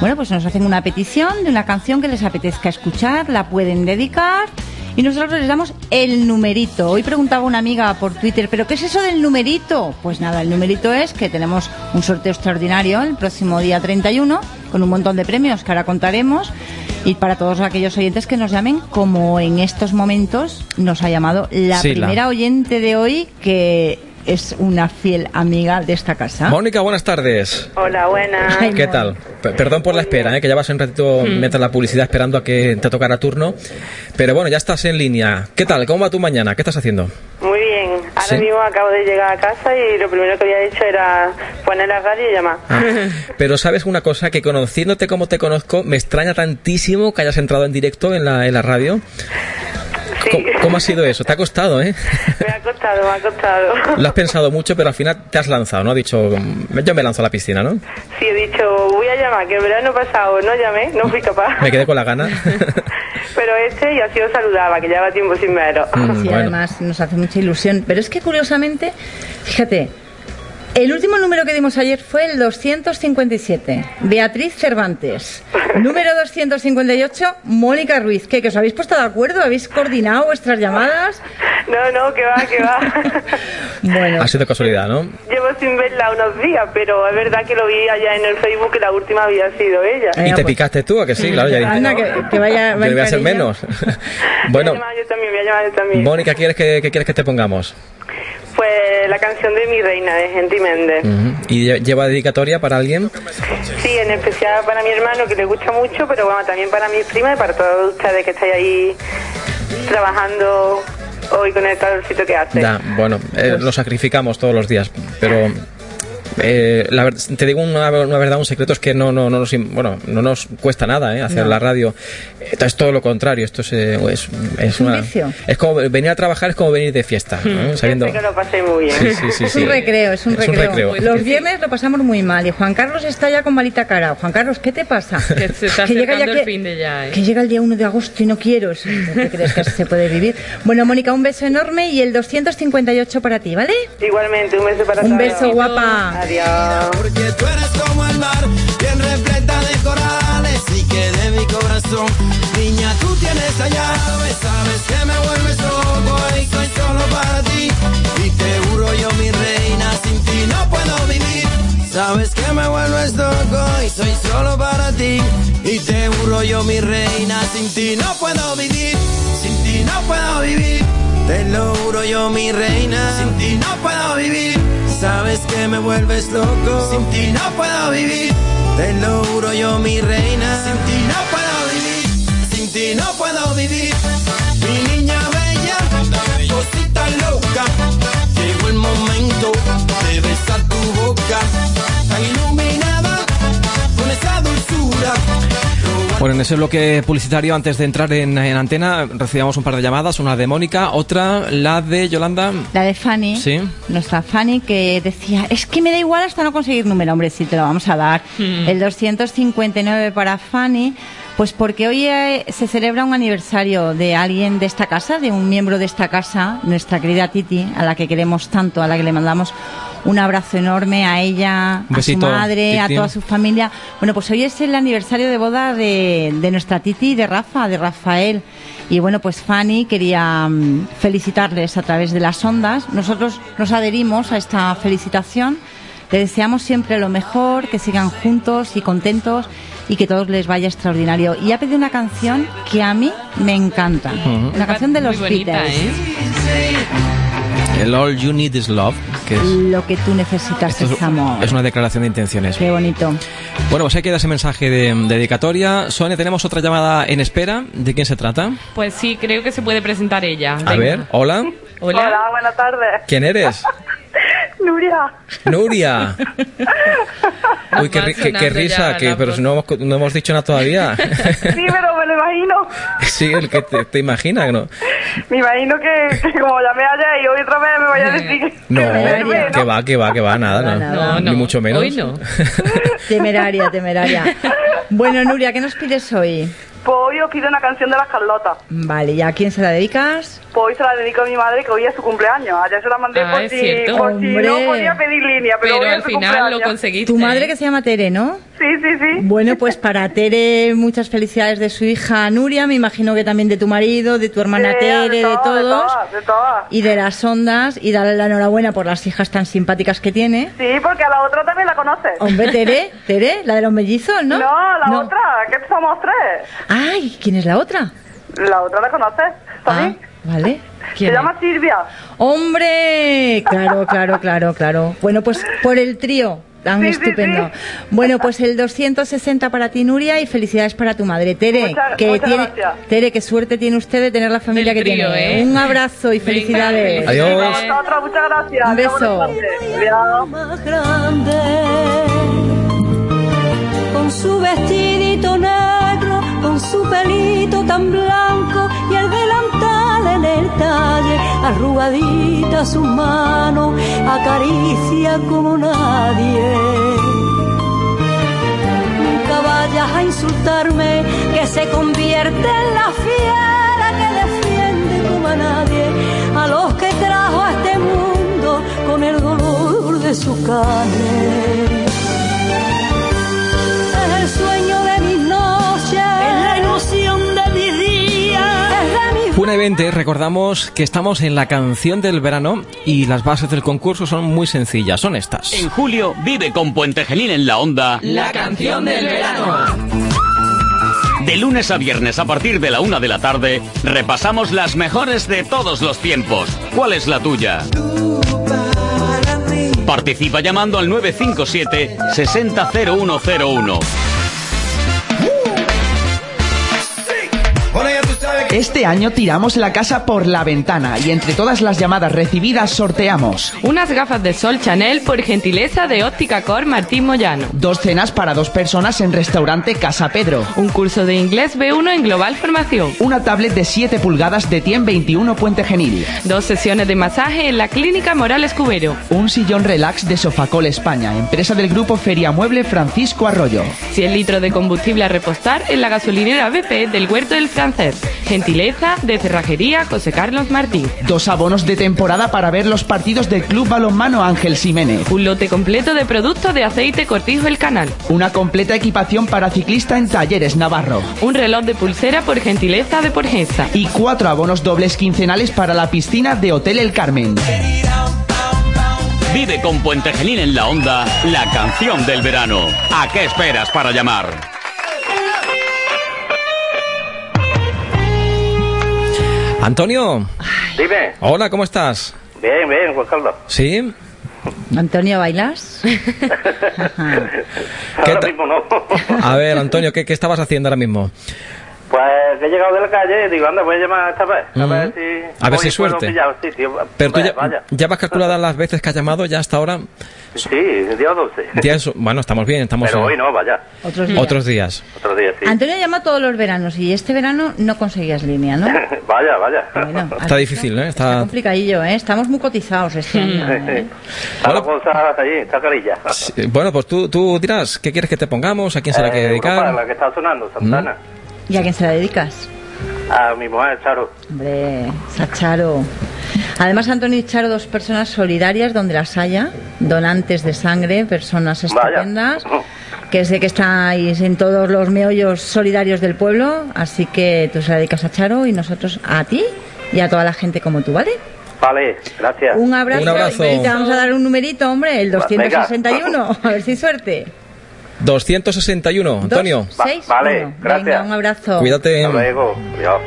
[SPEAKER 3] Bueno, pues nos hacen una petición de una canción que les apetezca escuchar, la pueden dedicar y nosotros les damos el numerito. Hoy preguntaba una amiga por Twitter, ¿pero qué es eso del numerito? Pues nada, el numerito es que tenemos un sorteo extraordinario el próximo día 31 con un montón de premios que ahora contaremos y para todos aquellos oyentes que nos llamen, como en estos momentos nos ha llamado la
[SPEAKER 1] Sí, la-
[SPEAKER 3] primera oyente de hoy que es una fiel amiga de esta casa.
[SPEAKER 1] Mónica, buenas tardes.
[SPEAKER 12] Hola, buenas.
[SPEAKER 3] Ay,
[SPEAKER 1] ¿Qué tal? P- Perdón por la espera, ¿eh? que ya vas un ratito
[SPEAKER 12] Mm.
[SPEAKER 1] mientras la publicidad esperando a que te tocara turno. Pero bueno, ya estás en línea. ¿Qué tal? ¿Cómo va tu mañana? ¿Qué estás haciendo?
[SPEAKER 12] Muy bien. Ahora
[SPEAKER 1] Sí.
[SPEAKER 12] mismo acabo de llegar a casa y lo primero que había hecho era poner la radio y llamar.
[SPEAKER 1] Ah. Pero sabes una cosa, que conociéndote como te conozco, me extraña tantísimo que hayas entrado en directo en la, en la radio. ¿Cómo, cómo ha sido eso? Te ha costado, ¿eh?
[SPEAKER 12] Me ha costado, me ha costado.
[SPEAKER 1] Lo has pensado mucho, pero al final te has lanzado, ¿no? Has dicho, "Mm, yo me lanzo a la piscina, ¿no?
[SPEAKER 12] Sí, he dicho, voy a llamar, que el verano pasado no llamé, no fui capaz.
[SPEAKER 1] Me quedé con la gana.
[SPEAKER 12] Pero este y así os saludaba, que lleva tiempo sin veros.
[SPEAKER 1] Mm,
[SPEAKER 3] Sí,
[SPEAKER 1] bueno.
[SPEAKER 3] además nos hace mucha ilusión. Pero es que curiosamente, fíjate, el último número que dimos ayer fue el 257, Beatriz Cervantes. Número 258, Mónica Ruiz. ¿Qué? ¿Que os habéis puesto de acuerdo? ¿Habéis coordinado vuestras llamadas?
[SPEAKER 12] No, no, que va, que va.
[SPEAKER 3] Bueno,
[SPEAKER 1] Ha sido casualidad, ¿no?
[SPEAKER 12] Llevo sin verla unos días, pero es verdad que lo vi allá en el Facebook que la última había sido ella.
[SPEAKER 1] Y te picaste tú, ¿a que sí? Claro, ya dije,
[SPEAKER 3] anda, que, que vaya,
[SPEAKER 1] yo voy a hacer menos. bueno,
[SPEAKER 12] Voy a llamar yo también, voy a llamar yo también.
[SPEAKER 1] Mónica, ¿quieres que, que quieres que te pongamos?
[SPEAKER 12] Pues la canción de Mi Reina, de Genty Méndez.
[SPEAKER 1] ¿Y lle- lleva dedicatoria para alguien?
[SPEAKER 12] Sí, en especial para mi hermano que le gusta mucho, pero bueno, también para mis primas y para todos ustedes que estáis ahí trabajando hoy con el calorcito que hace.
[SPEAKER 1] Ya, bueno, eh, lo sacrificamos todos los días, pero eh, la te digo una, una verdad, un secreto es que no, no, no, nos, bueno, no nos cuesta nada eh, hacer
[SPEAKER 3] No.
[SPEAKER 1] la radio. Esto es todo lo contrario, esto es, eh, es, es
[SPEAKER 3] un
[SPEAKER 1] una- es como venir a trabajar, es como venir de fiesta, ¿no? sabiendo...
[SPEAKER 12] Sé que lo pasé muy bien.
[SPEAKER 1] Sí, sí, sí,
[SPEAKER 3] Es
[SPEAKER 1] sí.
[SPEAKER 3] un recreo, es un
[SPEAKER 1] Es un
[SPEAKER 3] recreo.
[SPEAKER 1] recreo.
[SPEAKER 3] Los viernes lo pasamos muy mal y Juan Carlos está ya con malita cara. Juan Carlos, ¿qué te pasa?
[SPEAKER 2] Que se está
[SPEAKER 3] Que llega ya
[SPEAKER 2] el
[SPEAKER 3] que-
[SPEAKER 2] fin de ya, ¿eh?
[SPEAKER 3] Que llega el día 1 de agosto y no quiero. Sí, ¿Qué crees que así se puede vivir? Bueno, Mónica, un beso enorme y el 258 para ti, ¿vale?
[SPEAKER 12] Igualmente, un beso para
[SPEAKER 3] Un
[SPEAKER 12] todos.
[SPEAKER 3] beso, guapa.
[SPEAKER 12] Adiós.
[SPEAKER 13] Porque tú eres como el mar, bien repleta de corales y que de mi corazón, niña, tú tienes llave, Y te juro yo, mi reina, sin ti no puedo vivir, sin ti no puedo vivir. Te lo juro yo, mi reina, sin ti no puedo vivir. Sabes que me vuelves loco, sin ti no puedo vivir. Te lo juro yo, mi reina, sin ti no puedo vivir, sin ti no puedo vivir. Mi niña bella, cosita loca, llegó el momento de besar tu boca
[SPEAKER 1] Bueno, en ese bloque publicitario, antes de entrar en, en antena, recibíamos un par de llamadas, una de Mónica, otra, la de Yolanda.
[SPEAKER 3] La de Fanny,
[SPEAKER 1] Sí.
[SPEAKER 3] nuestra Fanny, que decía, es que me da igual hasta no conseguir número. Hombre, sí, te lo vamos a dar.
[SPEAKER 2] Mm.
[SPEAKER 3] El 259 para Fanny, pues porque hoy eh, se celebra un aniversario de alguien de esta casa, de un miembro de esta casa, nuestra querida Titi, a la que queremos tanto, a la que le mandamos un abrazo enorme a ella, a su madre, a toda su familia. Bueno, pues hoy es el aniversario de boda de, de nuestra Titi y de Rafa, de Rafael. Y bueno, pues Fanny quería mm, felicitarles a través de las ondas. Nosotros nos adherimos a esta felicitación. Le deseamos siempre lo mejor, que sigan juntos y contentos y que todos les vaya extraordinario. Y ha pedido una canción que a mí me encanta.
[SPEAKER 1] Ujú.
[SPEAKER 3] Una canción de los
[SPEAKER 2] bonita,
[SPEAKER 3] Beatles.
[SPEAKER 2] ¿eh?
[SPEAKER 1] El All You Need Is Love, que es,
[SPEAKER 3] Lo que tú necesitas
[SPEAKER 1] esto
[SPEAKER 3] es
[SPEAKER 1] es,
[SPEAKER 3] amor.
[SPEAKER 1] es una declaración de intenciones.
[SPEAKER 3] Qué bonito.
[SPEAKER 1] Bueno, pues ahí queda ese mensaje de, de dedicatoria. Sonia, tenemos otra llamada en espera. ¿De quién se trata?
[SPEAKER 2] Pues sí, creo que se puede presentar ella.
[SPEAKER 1] A
[SPEAKER 2] Venga.
[SPEAKER 1] ver, hola.
[SPEAKER 2] Hola.
[SPEAKER 12] buenas tardes.
[SPEAKER 1] ¿Quién eres?
[SPEAKER 12] Nuria.
[SPEAKER 1] Nuria. Uy, qué, qué- risa,
[SPEAKER 2] ya
[SPEAKER 1] que,
[SPEAKER 2] la
[SPEAKER 1] pero si no hemos, no hemos dicho nada todavía.
[SPEAKER 12] Sí, pero me lo imagino.
[SPEAKER 1] sí, el que te, te imaginas, ¿no?
[SPEAKER 12] Me imagino que, que como llamé ayer y hoy otra vez me vaya a decir que
[SPEAKER 1] No,
[SPEAKER 12] que me
[SPEAKER 1] va, que va, que va, nada, no.
[SPEAKER 3] nada.
[SPEAKER 1] Ni mucho menos.
[SPEAKER 2] Hoy no.
[SPEAKER 3] Temeraria, temeraria. Bueno, Nuria, ¿qué nos pides hoy?
[SPEAKER 12] Pues hoy os pido una canción de las Carlotas.
[SPEAKER 3] Vale, ¿y a quién se la dedicas?
[SPEAKER 12] Pues hoy se la dedico a mi madre que hoy es su cumpleaños. Ayer se la mandé
[SPEAKER 2] Ah,
[SPEAKER 12] por,
[SPEAKER 2] es
[SPEAKER 12] si, por si no podía pedir línea, pero,
[SPEAKER 2] Pero
[SPEAKER 12] hoy es
[SPEAKER 2] al
[SPEAKER 12] su
[SPEAKER 2] final lo
[SPEAKER 12] cumpleaños.
[SPEAKER 2] conseguiste.
[SPEAKER 3] Tu madre que se llama Tere, ¿no?
[SPEAKER 12] Sí, sí, sí.
[SPEAKER 3] Bueno, pues para Tere muchas felicidades de su hija Nuria, me imagino que también de tu marido, de tu hermana
[SPEAKER 12] Sí,
[SPEAKER 3] Tere, de,
[SPEAKER 12] todas,
[SPEAKER 3] todos.
[SPEAKER 12] De todas, de todas.
[SPEAKER 3] Y de las ondas, y darle la enhorabuena por las hijas tan simpáticas que tiene.
[SPEAKER 12] Sí, porque a la otra también la conoces.
[SPEAKER 3] Hombre, Tere, Tere, la de los mellizos, ¿no?
[SPEAKER 12] No, la
[SPEAKER 3] No.
[SPEAKER 12] otra, que somos tres.
[SPEAKER 3] Ay, ¿quién es la otra?
[SPEAKER 12] La otra la conoces
[SPEAKER 3] Ah,
[SPEAKER 12] también.
[SPEAKER 3] vale.
[SPEAKER 12] Se llama Silvia.
[SPEAKER 3] ¡Hombre! Claro, claro, claro, claro. Bueno, pues por el trío. Tan
[SPEAKER 12] Sí, sí,
[SPEAKER 3] estupendo. Bueno, pues el 260 para ti, Nuria, y felicidades para tu madre, Tere.
[SPEAKER 12] Muchas-
[SPEAKER 3] que
[SPEAKER 12] muchas
[SPEAKER 3] tiene,
[SPEAKER 12] gracias.
[SPEAKER 3] Tere, qué suerte tiene usted de tener la familia que
[SPEAKER 2] trío,
[SPEAKER 3] tiene.
[SPEAKER 2] ¿eh?
[SPEAKER 3] Un abrazo y
[SPEAKER 2] Venga,
[SPEAKER 3] felicidades.
[SPEAKER 1] Adiós.
[SPEAKER 12] muchas gracias.
[SPEAKER 3] Un beso.
[SPEAKER 12] Adiós.
[SPEAKER 9] más grande con su vestidito negro con su pelito tan blanco y el delantal en el talle arrugadita sus manos acaricia como nadie nunca vayas a insultarme que se convierte en la fiera que defiende como a nadie a los que trajo a este mundo con el dolor de su carne. Es el sueño de
[SPEAKER 1] 20, recordamos que estamos en la canción del verano y las bases del concurso son muy sencillas, son estas.
[SPEAKER 14] En julio vive con Puente Genil en la onda
[SPEAKER 1] La canción del verano.
[SPEAKER 14] De lunes a viernes a partir de la una de la tarde repasamos las mejores de todos los tiempos. ¿Cuál es la tuya? Participa llamando al 957 600101.
[SPEAKER 15] Este año tiramos la casa por la ventana y entre todas las llamadas recibidas sorteamos
[SPEAKER 2] Unas gafas de sol Chanel por gentileza de Óptica Cor Martín Moyano.
[SPEAKER 15] dos cenas para dos personas en restaurante Casa Pedro,
[SPEAKER 2] Un curso de inglés B1 en Global Formación.
[SPEAKER 15] una tablet de 7 pulgadas de TIEM 21 Puente Genil,
[SPEAKER 2] Dos sesiones de masaje en la Clínica Morales Cubero.
[SPEAKER 15] un sillón relax de Sofacol España, empresa del grupo Feria Mueble Francisco Arroyo,
[SPEAKER 2] 100 litros de combustible a repostar en la gasolinera BP del Huerto del Francés. Gentileza de Cerrajería José Carlos Martín.
[SPEAKER 15] dos abonos de temporada para ver los partidos del Club Balonmano Ángel Jiménez,
[SPEAKER 2] Un lote completo de productos de aceite Cortijo El Canal.
[SPEAKER 15] una completa equipación para ciclista en Talleres Navarro
[SPEAKER 2] Un reloj de pulsera por gentileza de Porgesa.
[SPEAKER 15] y cuatro abonos dobles quincenales para la piscina de Hotel El Carmen.
[SPEAKER 14] Vive con Puente Genil en la onda la canción del verano. ¿A qué esperas para llamar?
[SPEAKER 1] Antonio,
[SPEAKER 16] Dime.
[SPEAKER 1] hola, ¿cómo estás?
[SPEAKER 16] Bien, bien, Juan Carlos.
[SPEAKER 1] ¿Sí?
[SPEAKER 3] Antonio, ¿bailas?
[SPEAKER 16] Ahora mismo no.
[SPEAKER 1] A ver, Antonio, ¿qué, qué estabas haciendo ahora mismo?
[SPEAKER 16] Pues he llegado de la calle y digo, anda, voy a llamar esta vez. A ver si.
[SPEAKER 1] A ver si suerte.
[SPEAKER 16] pillar sitio.
[SPEAKER 1] Pero tú ya,
[SPEAKER 16] vaya.
[SPEAKER 1] ya vas calculadas las veces que has llamado ya hasta ahora.
[SPEAKER 16] Sí, día 12.
[SPEAKER 1] Días- bueno, estamos bien, estamos
[SPEAKER 16] Pero
[SPEAKER 1] en-
[SPEAKER 16] hoy no, vaya.
[SPEAKER 3] Otros días.
[SPEAKER 1] otros días.
[SPEAKER 16] Otro día sí.
[SPEAKER 3] Antonio llama todos los veranos y este verano no conseguías línea, ¿no?
[SPEAKER 16] vaya, vaya.
[SPEAKER 1] Está difícil, ¿eh? Está...
[SPEAKER 3] Complicadillo, ¿eh? Estamos muy cotizados este año. ¿eh?
[SPEAKER 16] Está la allí, está carilla.
[SPEAKER 1] Sí, Bueno, pues tú, tú dirás, ¿qué quieres que te pongamos? ¿A quién se la
[SPEAKER 16] Eh, Europa,
[SPEAKER 1] dedicar?
[SPEAKER 16] la que está sonando, Santana.
[SPEAKER 3] ¿Y a quién se la dedicas?
[SPEAKER 16] A mi mujer, Charo.
[SPEAKER 3] Hombre, Sacharo. Además, Antonio y Charo, dos personas solidarias donde las haya, donantes de sangre, personas estupendas, que sé que estáis en todos los meollos solidarios del pueblo, así que tú se la dedicas a Charo y nosotros a ti y a toda la gente como tú, ¿vale?
[SPEAKER 16] Vale, gracias.
[SPEAKER 3] Un abrazo.
[SPEAKER 1] Un abrazo.
[SPEAKER 3] Y te vamos a dar un numerito, hombre, el 261. A ver si hay suerte.
[SPEAKER 1] 261, Antonio.
[SPEAKER 3] Seis,
[SPEAKER 16] vale,
[SPEAKER 3] uno.
[SPEAKER 16] gracias.
[SPEAKER 3] Venga, un abrazo.
[SPEAKER 1] Cuídate.
[SPEAKER 16] Hasta luego. Adiós.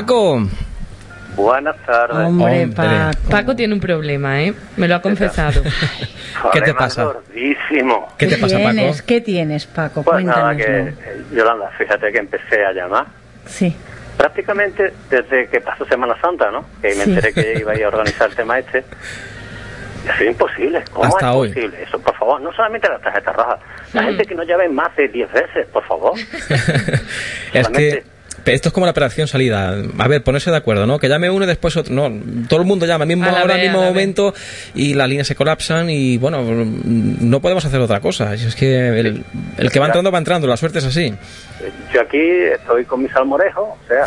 [SPEAKER 1] Paco.
[SPEAKER 16] Buenas tardes.
[SPEAKER 3] Hombre,
[SPEAKER 1] Hombre.
[SPEAKER 3] Paco.
[SPEAKER 2] Paco tiene un problema, ¿eh? Me lo ha confesado.
[SPEAKER 1] ¿Qué te pasa?
[SPEAKER 16] gordísimo.
[SPEAKER 1] ¿Qué te pasa,
[SPEAKER 3] tienes?
[SPEAKER 1] Paco?
[SPEAKER 3] ¿Qué tienes, Paco?
[SPEAKER 16] Pues nada, que eh, Yolanda, fíjate que empecé a llamar
[SPEAKER 3] Sí.
[SPEAKER 16] prácticamente desde que pasó Semana Santa, ¿no? Que me
[SPEAKER 3] Sí.
[SPEAKER 16] enteré que iba a ir a organizar el tema este. Eso es imposible. ¿Cómo
[SPEAKER 1] Hasta
[SPEAKER 16] es
[SPEAKER 1] hoy.
[SPEAKER 16] posible? Eso, por favor, no solamente la tarjeta roja. La
[SPEAKER 2] Mm.
[SPEAKER 16] gente que no llame más de 10 veces, por favor.
[SPEAKER 1] Es que esto es como la operación salida. A ver, ponerse de acuerdo, ¿no? Que llame uno y después otro. No, todo el mundo llama al mismo
[SPEAKER 2] A la
[SPEAKER 1] hora, al
[SPEAKER 2] vez,
[SPEAKER 1] mismo
[SPEAKER 2] a la vez.
[SPEAKER 1] momento y las líneas se colapsan y bueno, no podemos hacer otra cosa. Es que el, el que va entrando va entrando, la suerte es así.
[SPEAKER 16] Yo aquí estoy con mi salmorejo, o sea,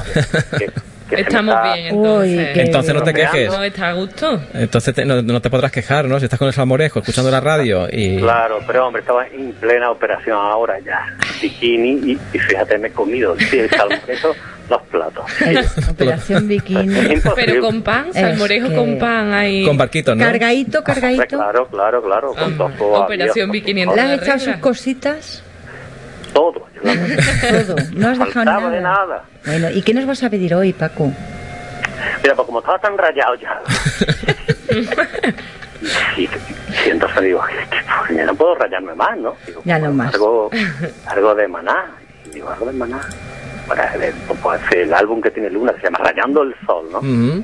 [SPEAKER 16] que,
[SPEAKER 2] Estamos
[SPEAKER 16] está-
[SPEAKER 2] bien, entonces.
[SPEAKER 3] Uy,
[SPEAKER 1] Entonces no te quejes.
[SPEAKER 2] No, está a gusto.
[SPEAKER 1] Entonces te- no, no te podrás quejar, ¿no? Si estás con el salmorejo, escuchando la radio y...
[SPEAKER 16] Claro, pero hombre, estaba en plena operación ahora ya. Bikini y, y fíjate, me he comido sí, el salmorejo, dos platos.
[SPEAKER 3] Operación Bikini.
[SPEAKER 2] Pero con pan,
[SPEAKER 3] Es
[SPEAKER 2] salmorejo
[SPEAKER 3] que-
[SPEAKER 2] con pan ahí.
[SPEAKER 1] Con barquitos, ¿no?
[SPEAKER 3] Cargadito, cargadito.
[SPEAKER 16] Claro, claro, claro, con tofu,
[SPEAKER 2] Operación Bikini
[SPEAKER 3] ¿Le has echado sus cositas?
[SPEAKER 16] Todo.
[SPEAKER 3] Todo. No has dejado
[SPEAKER 16] de
[SPEAKER 3] nada. Bueno, ¿y qué nos vas a pedir hoy, Paco?
[SPEAKER 16] Mira, pues como estaba tan rayado ya. y, y entonces digo, pues, ya no puedo rayarme más, ¿no? Digo,
[SPEAKER 3] Ya no más.
[SPEAKER 16] Algo, algo de maná. Y digo, algo de maná. Para ver, pues el álbum que tiene Luna, que se llama Rayando el Sol, ¿no?
[SPEAKER 1] Ujú.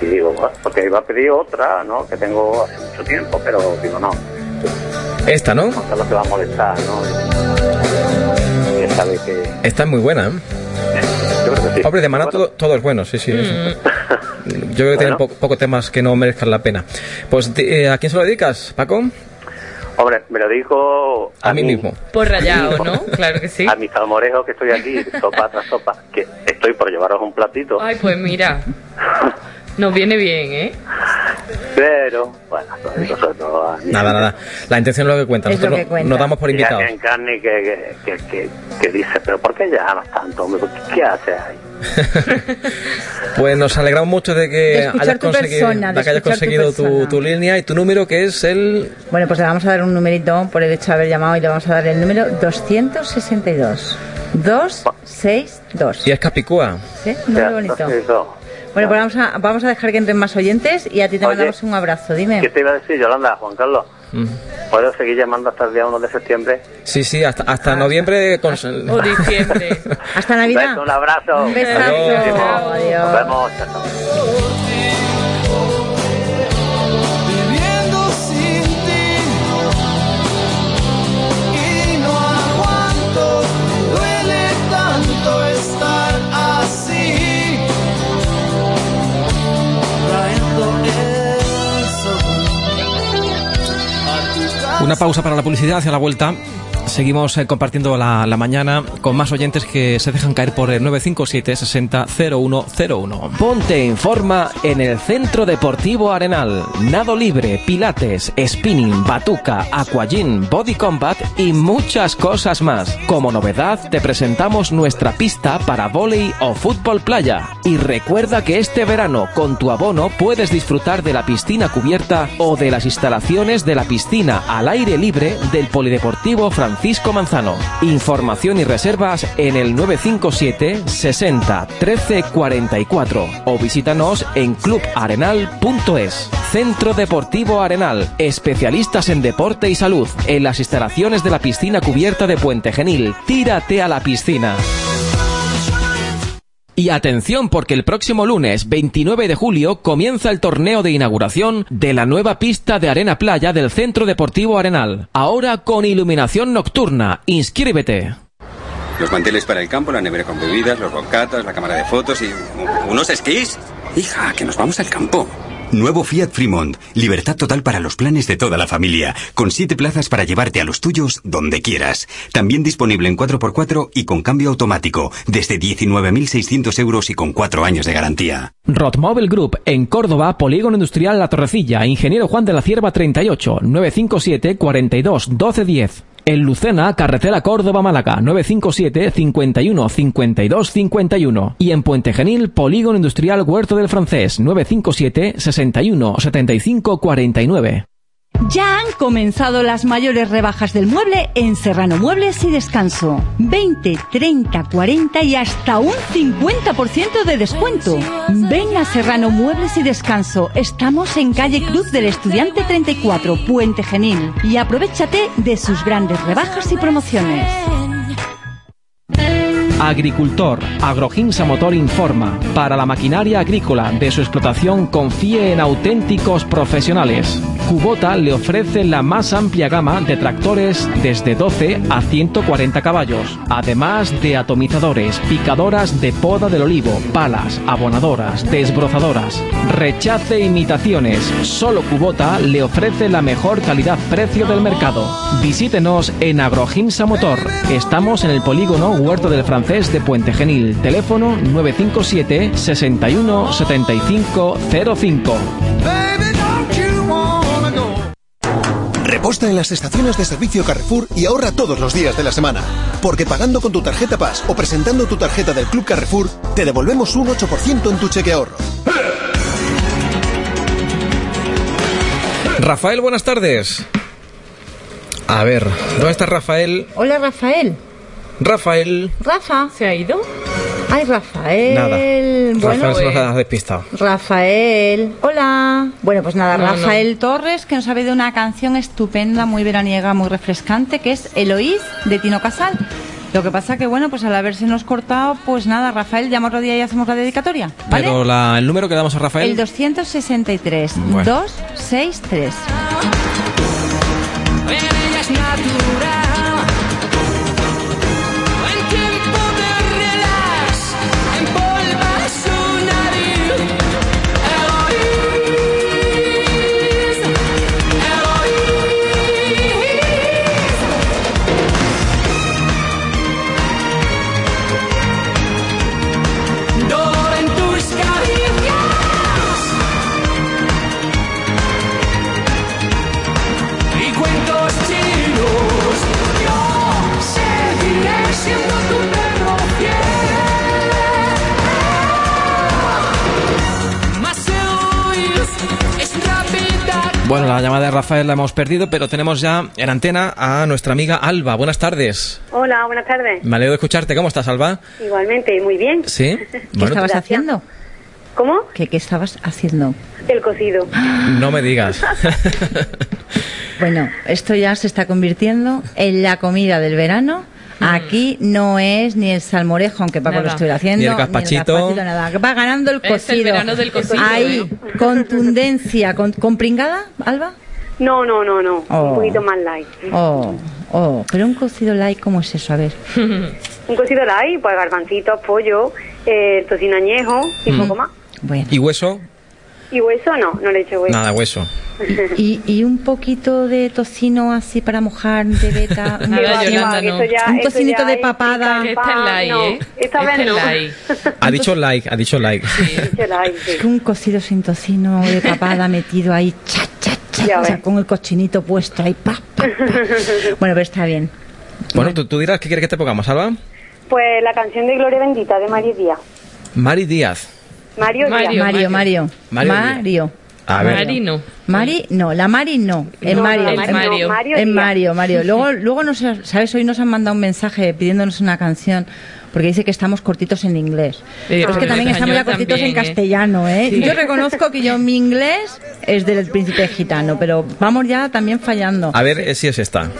[SPEAKER 16] Y digo, porque iba a pedir otra, ¿no? Que tengo hace mucho tiempo, pero digo, no,
[SPEAKER 1] Esta, ¿no?
[SPEAKER 16] lo que va a molestar, ¿no? Que sabe que...
[SPEAKER 1] Esta es muy buena. ¿eh?
[SPEAKER 16] Yo creo que sí.
[SPEAKER 1] Hombre, de maná todo, todo es bueno, sí, sí. eso. Yo creo que tienen
[SPEAKER 16] Bueno.
[SPEAKER 1] po- pocos temas que no merezcan la pena. Pues, eh, ¿a quién se lo dedicas, Paco?
[SPEAKER 16] Hombre, me lo digo
[SPEAKER 1] A mí mismo.
[SPEAKER 2] Por rayado, ¿no? Claro que sí.
[SPEAKER 16] a mi salmorejo que estoy aquí, sopa tras sopa, que estoy por llevaros un platito,
[SPEAKER 2] Ay, pues mira. Nos viene bien, ¿eh?
[SPEAKER 16] pero bueno, nosotros
[SPEAKER 1] Nada, nada. La intención es lo que cuenta. Nosotros
[SPEAKER 3] que
[SPEAKER 1] no-
[SPEAKER 3] cuenta.
[SPEAKER 1] nos damos por invitados.
[SPEAKER 16] en carne que, que, que, que, que dice, pero ¿por qué llamas tanto, hombre? ¿Qué, qué haces ahí?
[SPEAKER 1] Pues nos alegramos mucho de que
[SPEAKER 3] De
[SPEAKER 1] hayas
[SPEAKER 3] tu
[SPEAKER 1] conseguido,
[SPEAKER 3] persona, de
[SPEAKER 1] de que hayas
[SPEAKER 3] tu
[SPEAKER 1] conseguido tu,
[SPEAKER 3] persona.
[SPEAKER 1] tu línea y tu número que es el...
[SPEAKER 3] Bueno, pues le vamos a dar un numerito por el hecho de haber llamado y le vamos a dar el número 262. 262.
[SPEAKER 1] Y es Capicúa.
[SPEAKER 3] ¿Sí? Número bonito. Bueno, pues vamos a, vamos a dejar que entren más oyentes y a ti te
[SPEAKER 16] Oye.
[SPEAKER 3] mandamos un abrazo. Dime.
[SPEAKER 16] ¿Qué te iba a decir, Yolanda, Juan Carlos?
[SPEAKER 1] Mm.
[SPEAKER 16] ¿Puedo seguir llamando hasta el día 1 de septiembre?
[SPEAKER 1] Sí, sí, hasta, hasta noviembre. Con...
[SPEAKER 3] O diciembre. Hasta Navidad.
[SPEAKER 16] Beso, un abrazo.
[SPEAKER 3] Un besazo.
[SPEAKER 16] Buenísimo.
[SPEAKER 3] Adiós.
[SPEAKER 16] Nos vemos. Chao,
[SPEAKER 1] Una pausa para la publicidad hacia la vuelta. Seguimos eh, compartiendo la, la mañana con más oyentes que se dejan caer por el 957 60 0101.
[SPEAKER 17] Ponte en forma en el Centro Deportivo Arenal. Nado libre, pilates, spinning, batuca, aquagym, body combat y muchas cosas más. Como novedad, te presentamos nuestra pista para vóley o fútbol playa. Y recuerda que este verano, con tu abono, puedes disfrutar de la piscina cubierta o de las instalaciones de la piscina al aire libre del Polideportivo Francisco Manzano. Información y reservas en el 957 60 13 44 o visítanos en clubarenal.es. Centro Deportivo Arenal, especialistas en deporte y salud, en las instalaciones de la piscina cubierta de Puente Genil. Tírate a la piscina.
[SPEAKER 1] Y atención porque el próximo lunes 29 de julio comienza el torneo de inauguración de la nueva pista de arena playa del Centro Deportivo Arenal. Ahora con iluminación nocturna. Inscríbete.
[SPEAKER 18] Los manteles para el campo, la nevera con bebidas, los bocatas, la cámara de fotos y... ¿Unos esquís? Hija, que nos vamos al campo.
[SPEAKER 5] Nuevo Fiat Fremont. Libertad total para los planes de toda la familia. Con siete plazas para llevarte a los tuyos donde quieras. También disponible en 4x4 y con cambio automático. Desde 19.600 euros y con cuatro años de garantía.
[SPEAKER 1] Rotmobile Group en Córdoba, Polígono Industrial La Torrecilla, Ingeniero Juan de la Cierva 38, 957 42 12 10. En Lucena, Carretera Córdoba Málaga, 957 51 52 51. Y en Puente Genil, Polígono Industrial Huerto del Francés, 957 61 75 49.
[SPEAKER 19] Ya han comenzado las mayores rebajas del mueble en Serrano Muebles y Descanso. 20, 30, 40 y hasta un 50% de descuento. Ven a Serrano Muebles y Descanso. Estamos en calle Cruz del Estudiante 34, Puente Genil. Y aprovechate de sus grandes rebajas y promociones.
[SPEAKER 1] Agricultor, Agroginsa Motor informa. Para la maquinaria agrícola de su explotación confíe en auténticos profesionales. Kubota le ofrece la más amplia gama de tractores desde 12 a 140 caballos, además de atomizadores, picadoras de poda del olivo, palas, abonadoras, desbrozadoras. Rechace imitaciones. Solo Kubota le ofrece la mejor calidad-precio del mercado. Visítenos en Agroginsa Motor. Estamos en el polígono Huerto del Francés de Puente Genil. Teléfono 957 61 75 05.
[SPEAKER 20] En las estaciones de servicio Carrefour y ahorra todos los días de la semana. Porque pagando con tu tarjeta Paz o presentando tu tarjeta del Club Carrefour, te devolvemos un 8% en tu cheque ahorro.
[SPEAKER 1] Rafael, buenas tardes. A ver, ¿dónde está Rafael?
[SPEAKER 3] Hola, Rafael.
[SPEAKER 1] Rafael.
[SPEAKER 3] Rafa. ¿Se ha ido? Ay, Rafael.
[SPEAKER 1] Nada.
[SPEAKER 3] Bueno,
[SPEAKER 1] Rafael se nos ha despistado.
[SPEAKER 3] Rafael, hola. Bueno, pues nada,
[SPEAKER 1] No, no.
[SPEAKER 3] Rafael Torres, que nos ha pedido una canción estupenda, muy veraniega, muy refrescante, que es Eloís, de Tino Casal. Lo que pasa que, bueno, pues al haberse nos cortado, pues nada, Rafael, llama otro día y hacemos la dedicatoria, ¿vale?
[SPEAKER 1] Pero la- el número que damos a Rafael.
[SPEAKER 3] El 263
[SPEAKER 1] Bueno.
[SPEAKER 3] 263.
[SPEAKER 13] En ella es natural.
[SPEAKER 1] Bueno, la llamada de Rafael la hemos perdido, pero tenemos ya en antena a nuestra amiga Alba. Buenas tardes.
[SPEAKER 21] Hola, buenas tardes.
[SPEAKER 1] Me alegro de escucharte. ¿Cómo estás, Alba?
[SPEAKER 21] Igualmente, muy bien.
[SPEAKER 1] Sí.
[SPEAKER 21] estabas
[SPEAKER 3] haciendo?
[SPEAKER 12] ¿Cómo?
[SPEAKER 3] ¿Qué, qué estabas haciendo?
[SPEAKER 12] El cocido.
[SPEAKER 1] No me digas.
[SPEAKER 3] Bueno, esto ya se está convirtiendo en la comida del verano. Aquí no es ni el salmorejo, aunque Paco
[SPEAKER 2] Nada.
[SPEAKER 3] lo estuviera haciendo,
[SPEAKER 1] Ni el gazpachito.
[SPEAKER 3] gazpachito, nada. Va ganando el
[SPEAKER 2] Es el
[SPEAKER 3] cocido.
[SPEAKER 2] del cocido,
[SPEAKER 3] Ahí,
[SPEAKER 2] ¿eh?
[SPEAKER 3] contundencia. Con, ¿Con pringada, Alba?
[SPEAKER 12] No, no, no, no.
[SPEAKER 3] Oh.
[SPEAKER 12] Un poquito más light.
[SPEAKER 3] Oh, oh, pero un cocido light, ¿cómo es eso? A ver.
[SPEAKER 12] Un cocido light, pues garbancitos, pollo, eh, tocino añejo y
[SPEAKER 1] Mm.
[SPEAKER 12] poco más.
[SPEAKER 3] Bueno.
[SPEAKER 1] ¿Y hueso?
[SPEAKER 12] ¿Y hueso no? No le echo hueso.
[SPEAKER 1] Nada, hueso.
[SPEAKER 3] Y, y un poquito de tocino así para mojar de beta. un
[SPEAKER 2] Nada, Yolanda, no.
[SPEAKER 12] Ya-
[SPEAKER 3] un tocinito de papada.
[SPEAKER 2] Este es light,
[SPEAKER 12] no,
[SPEAKER 2] ¿eh?
[SPEAKER 12] esta vez no.
[SPEAKER 2] light.
[SPEAKER 1] Ha dicho like, ha dicho like.
[SPEAKER 12] Sí.
[SPEAKER 3] Es que un cocido sin tocino de papada metido ahí, cha, cha, cha,
[SPEAKER 12] Ya
[SPEAKER 3] o sea, con el cochinito puesto ahí, pa, pa, pa. Bueno, pero está bien.
[SPEAKER 1] Bueno, ¿tú, tú dirás qué quieres que te pongamos, Alba.
[SPEAKER 12] Pues la canción de Gloria Bendita de Mario Díaz.
[SPEAKER 1] Mari Díaz.
[SPEAKER 12] Mario,
[SPEAKER 2] Mario.
[SPEAKER 3] Mario, Mario.
[SPEAKER 1] Mario.
[SPEAKER 3] Mario.
[SPEAKER 1] A ver.
[SPEAKER 2] Marino.
[SPEAKER 3] Mari, no, la Mari no, en
[SPEAKER 12] No,
[SPEAKER 3] Mario.
[SPEAKER 12] no,
[SPEAKER 3] en
[SPEAKER 2] Mario.
[SPEAKER 12] Mario
[SPEAKER 3] En. Mario, Mario. Luego, luego nos, sabes, hoy nos han mandado un mensaje pidiéndonos una canción. Porque dice que estamos cortitos en inglés.
[SPEAKER 2] Sí,
[SPEAKER 3] Pero es que también
[SPEAKER 2] en
[SPEAKER 3] estamos ya cortitos en
[SPEAKER 2] también, ¿eh?
[SPEAKER 3] castellano, ¿eh?
[SPEAKER 2] Sí.
[SPEAKER 3] Yo reconozco que yo mi inglés es del príncipe gitano, pero vamos ya también fallando.
[SPEAKER 1] A ver eh, si es esta.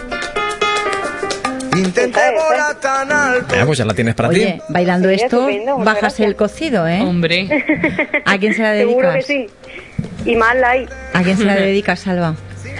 [SPEAKER 13] Intenté volar tan alto.
[SPEAKER 1] Ah, pues ya la tienes para
[SPEAKER 3] Oye,
[SPEAKER 1] ti.
[SPEAKER 3] bailando
[SPEAKER 12] Sí,
[SPEAKER 3] esto, bajas
[SPEAKER 12] gracias.
[SPEAKER 3] el cocido, ¿eh?
[SPEAKER 2] Hombre.
[SPEAKER 3] ¿A quién se la
[SPEAKER 12] Seguro que
[SPEAKER 3] dedicas?
[SPEAKER 12] sí. Y más light.
[SPEAKER 3] ¿A quién se la dedicas, Salva?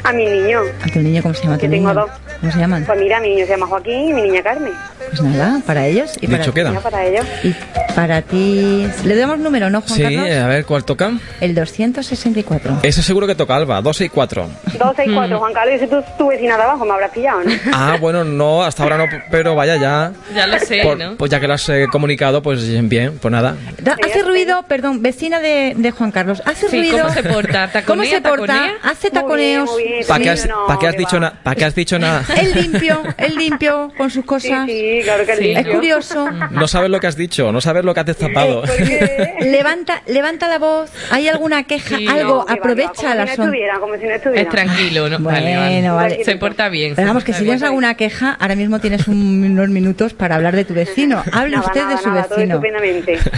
[SPEAKER 12] A mi niño.
[SPEAKER 3] ¿A tu niño cómo se llama tu
[SPEAKER 12] tengo
[SPEAKER 3] niño?
[SPEAKER 12] dos.
[SPEAKER 3] ¿Cómo se llaman?
[SPEAKER 12] Pues mira, mi niño se llama Joaquín y mi niña Carmen.
[SPEAKER 3] Pues nada, para ellos y para
[SPEAKER 1] Dicho
[SPEAKER 3] ti.
[SPEAKER 1] queda.
[SPEAKER 12] Para ellos.
[SPEAKER 3] Y para ti... ¿Le damos número, no, Juan
[SPEAKER 1] Sí,
[SPEAKER 3] Carlos?
[SPEAKER 1] a ver cuál toca.
[SPEAKER 3] El 264.
[SPEAKER 1] Ese seguro que toca, Alba. 2 y 4.
[SPEAKER 12] 2, 6, 4. Juan Carlos, y si tú, tu vecina de abajo me habrás pillado, ¿no?
[SPEAKER 1] Ah, bueno, no, hasta ahora no, pero vaya ya.
[SPEAKER 2] Ya lo sé,
[SPEAKER 1] Por-
[SPEAKER 2] ¿no?
[SPEAKER 1] Pues ya que lo has eh, comunicado, pues bien, pues nada.
[SPEAKER 3] Da- hace ruido, perdón, vecina de, de Juan Carlos. Hace
[SPEAKER 2] Sí,
[SPEAKER 3] ruido.
[SPEAKER 2] ¿cómo se porta?
[SPEAKER 3] ¿Cómo
[SPEAKER 2] ¿Taconea,
[SPEAKER 3] se porta?
[SPEAKER 2] taconea?
[SPEAKER 3] Hace taconeos.
[SPEAKER 1] ¿Para
[SPEAKER 12] Sí,
[SPEAKER 1] qué has,
[SPEAKER 12] no,
[SPEAKER 1] pa' has dicho nada? ¿Para qué has dicho nada?
[SPEAKER 3] El limpio, el limpio con sus cosas.
[SPEAKER 12] Sí, sí, claro que
[SPEAKER 2] Sí.
[SPEAKER 3] Es curioso.
[SPEAKER 1] No sabes lo que has dicho, no sabes lo que has destapado.
[SPEAKER 12] Porque...
[SPEAKER 3] Levanta, levanta la voz. ¿Hay alguna queja?
[SPEAKER 2] Sí,
[SPEAKER 3] Algo,
[SPEAKER 12] No,
[SPEAKER 3] aprovecha la
[SPEAKER 12] como si no
[SPEAKER 3] son.
[SPEAKER 12] estuviera, como si no estuviera.
[SPEAKER 2] Es tranquilo, ¿no?
[SPEAKER 3] Bueno,
[SPEAKER 2] vale,
[SPEAKER 3] vale.
[SPEAKER 2] Se porta bien.
[SPEAKER 3] Pero
[SPEAKER 2] se
[SPEAKER 3] vamos, que si tienes alguna queja, ahora mismo tienes un- unos minutos para hablar de tu vecino. Hable
[SPEAKER 12] Nada,
[SPEAKER 3] usted
[SPEAKER 12] nada,
[SPEAKER 3] de su
[SPEAKER 12] nada,
[SPEAKER 3] vecino.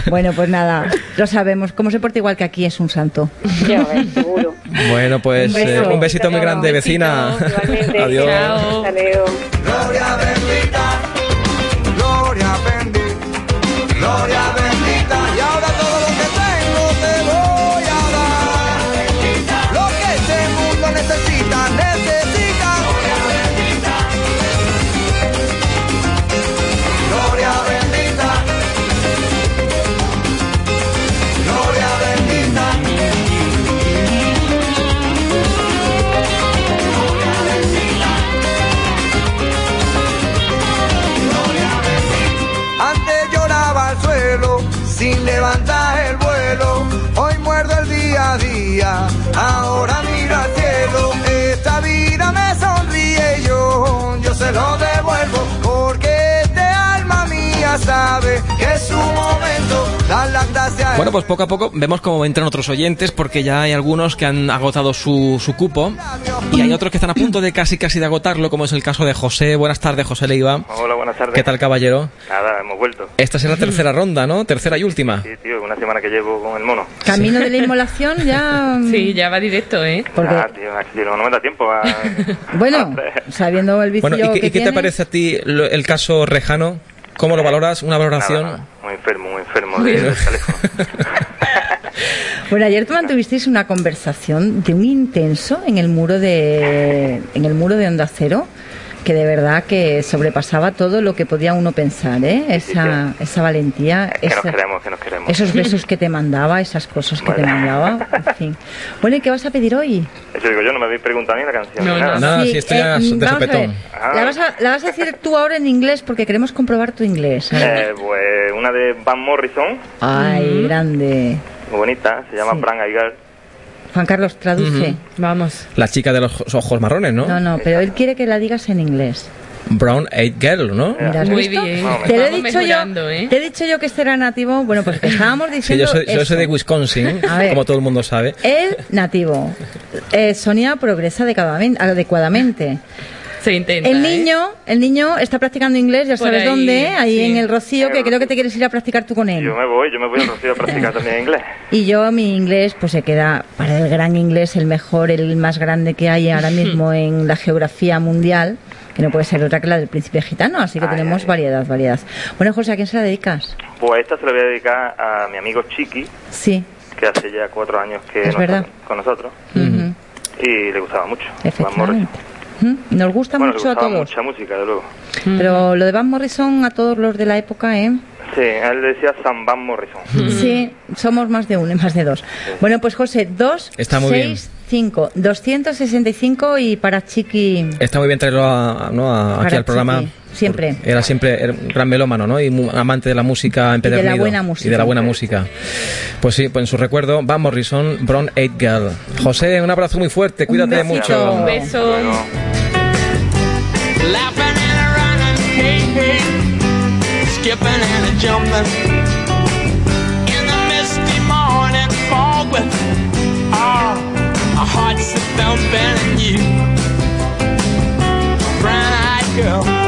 [SPEAKER 3] Bueno, pues nada, lo sabemos. Como se porta igual que aquí, es un santo.
[SPEAKER 12] Ya ves, seguro.
[SPEAKER 1] Bueno, pues
[SPEAKER 3] Un
[SPEAKER 1] eh, un besito muy grande, vecina. Adiós.
[SPEAKER 2] Chao.
[SPEAKER 12] Hasta luego.
[SPEAKER 13] Gloria bendita, sabe que es su momento.
[SPEAKER 1] Bueno, pues poco a poco vemos cómo entran otros oyentes porque ya hay algunos que han agotado su, su cupo y hay otros que están a punto de casi casi de agotarlo, como es el caso de José. Buenas tardes, José Leiva.
[SPEAKER 21] Hola, buenas tardes.
[SPEAKER 1] ¿Qué tal, caballero?
[SPEAKER 21] Nada, hemos vuelto.
[SPEAKER 1] Esta es la tercera ronda, ¿no? Tercera y última.
[SPEAKER 21] Sí, tío, una semana que llevo con el mono.
[SPEAKER 3] Camino de la inmolación ya. mm,
[SPEAKER 2] Sí, ya va directo, ¿eh?
[SPEAKER 3] Porque,
[SPEAKER 21] Ah, tío, no me da tiempo a...
[SPEAKER 3] bueno, sabiendo el vicio
[SPEAKER 1] Bueno, ¿y, qué-
[SPEAKER 3] que
[SPEAKER 1] y qué te parece a ti el caso Rejano? ¿Cómo lo valoras? ¿Una valoración?
[SPEAKER 21] Nada, nada, muy enfermo, muy enfermo de- del teléfono.
[SPEAKER 3] Bueno, ayer tú mantuvisteis una conversación de un intenso en el muro de en el muro de Onda Cero que de verdad que sobrepasaba todo lo que podía uno pensar, ¿eh? Esa, esa valentía,
[SPEAKER 21] Que nos
[SPEAKER 3] esa-
[SPEAKER 21] queremos, que nos queremos.
[SPEAKER 3] esos besos que te mandaba, esas cosas que te mandaba, en fin. Bueno, ¿y qué vas a pedir hoy?
[SPEAKER 21] Eso digo yo, no me habéis preguntado ni la canción.
[SPEAKER 2] No,
[SPEAKER 21] ni nada.
[SPEAKER 1] Nada,
[SPEAKER 3] Sí,
[SPEAKER 1] si esto ya
[SPEAKER 3] eh,
[SPEAKER 1] de
[SPEAKER 3] vamos a ver.
[SPEAKER 1] sopetón.
[SPEAKER 21] Ah.
[SPEAKER 3] La vas, a, la vas a decir tú ahora en inglés porque queremos comprobar tu inglés. ¿eh?
[SPEAKER 21] Eh, pues una de Van Morrison,
[SPEAKER 3] Ay, grande.
[SPEAKER 21] muy bonita, se llama
[SPEAKER 3] Sí.
[SPEAKER 21] Brand Girl.
[SPEAKER 3] Juan Carlos, traduce.
[SPEAKER 2] Vamos.
[SPEAKER 1] La chica de los ojos marrones, ¿no?
[SPEAKER 3] No, no, pero él quiere que la digas en inglés.
[SPEAKER 1] Brown Eyed Girl, ¿no?
[SPEAKER 3] Mira, ¿has
[SPEAKER 2] Muy
[SPEAKER 3] visto?
[SPEAKER 2] bien.
[SPEAKER 3] Te lo he dicho yo.
[SPEAKER 2] ¿eh?
[SPEAKER 3] Te he dicho yo que este era nativo. Bueno, pues estábamos
[SPEAKER 1] Sí,
[SPEAKER 3] diciendo.
[SPEAKER 1] yo soy, yo soy de Wisconsin,
[SPEAKER 3] ver.
[SPEAKER 1] como todo el mundo sabe.
[SPEAKER 3] Él nativo. Eh, Sonia progresa adecuadamente. Adecuadamente.
[SPEAKER 2] Se intenta.
[SPEAKER 3] El
[SPEAKER 2] ¿eh?
[SPEAKER 3] niño, el niño está practicando inglés, ya
[SPEAKER 2] Por
[SPEAKER 3] sabes
[SPEAKER 2] ahí,
[SPEAKER 3] dónde, ahí
[SPEAKER 2] sí.
[SPEAKER 3] en el Rocío, que creo que te quieres ir a practicar tú con él.
[SPEAKER 21] Yo me voy, yo me voy a Rocío a practicar también inglés.
[SPEAKER 3] Y yo, mi inglés, pues se queda para el gran inglés, el mejor, el más grande que hay ahora mismo en la geografía mundial, que no puede ser otra que la del príncipe gitano, así que tenemos variedad, variedad. Bueno, José, ¿a quién se la dedicas?
[SPEAKER 21] Pues esta se la voy a dedicar a mi amigo Chiqui,
[SPEAKER 3] Sí,
[SPEAKER 21] que hace ya cuatro años que
[SPEAKER 3] Es
[SPEAKER 21] no está
[SPEAKER 3] verdad.
[SPEAKER 21] con nosotros. Y le gustaba mucho.
[SPEAKER 3] Efectivamente. Nos gusta
[SPEAKER 21] Bueno,
[SPEAKER 3] mucho a todos.
[SPEAKER 21] mucha música, de luego.
[SPEAKER 3] Pero lo de Van Morrison a todos los de la época, ¿eh?
[SPEAKER 21] Sí, él decía San Van Morrison.
[SPEAKER 3] Sí, somos más de uno, más de dos. Bueno, pues José, dos,
[SPEAKER 1] Está muy bien.
[SPEAKER 3] seis, cinco, 265 y para Chiqui.
[SPEAKER 1] Está muy bien traerlo a- ¿no? a- aquí al programa.
[SPEAKER 3] Siempre.
[SPEAKER 1] Era siempre era un gran melómano, ¿no? Y mu- amante de la música
[SPEAKER 3] de la
[SPEAKER 1] empedernido.
[SPEAKER 3] buena música.
[SPEAKER 1] Y de la buena música. Pues sí, pues en su recuerdo, Van Morrison, Brown Eight Girl. José, un abrazo muy fuerte, cuídate mucho.
[SPEAKER 2] Un beso.
[SPEAKER 22] Laughing and a running, hey, hey, skipping and a jumping. In the misty morning fog with ah, our, our hearts are thumping and you, brown-eyed girl.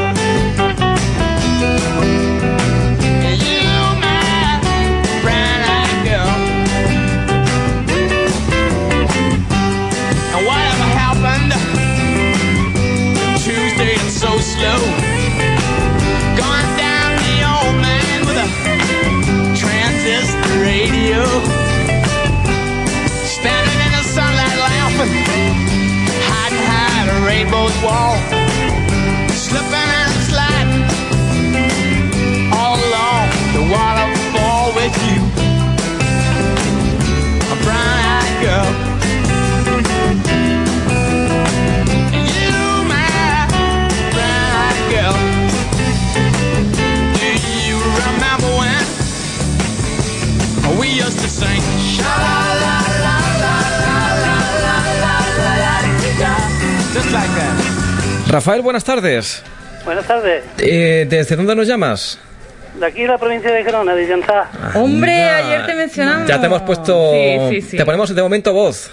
[SPEAKER 22] Wall.
[SPEAKER 1] Rafael, buenas tardes.
[SPEAKER 23] Buenas tardes.
[SPEAKER 1] Eh, ¿Desde dónde nos llamas?
[SPEAKER 23] De aquí la provincia de Gerona, de Llanzá.
[SPEAKER 3] Hombre,
[SPEAKER 1] Anda.
[SPEAKER 3] ayer te mencionamos.
[SPEAKER 1] Ya te hemos puesto.
[SPEAKER 3] Sí, sí, sí.
[SPEAKER 1] Te ponemos de momento voz.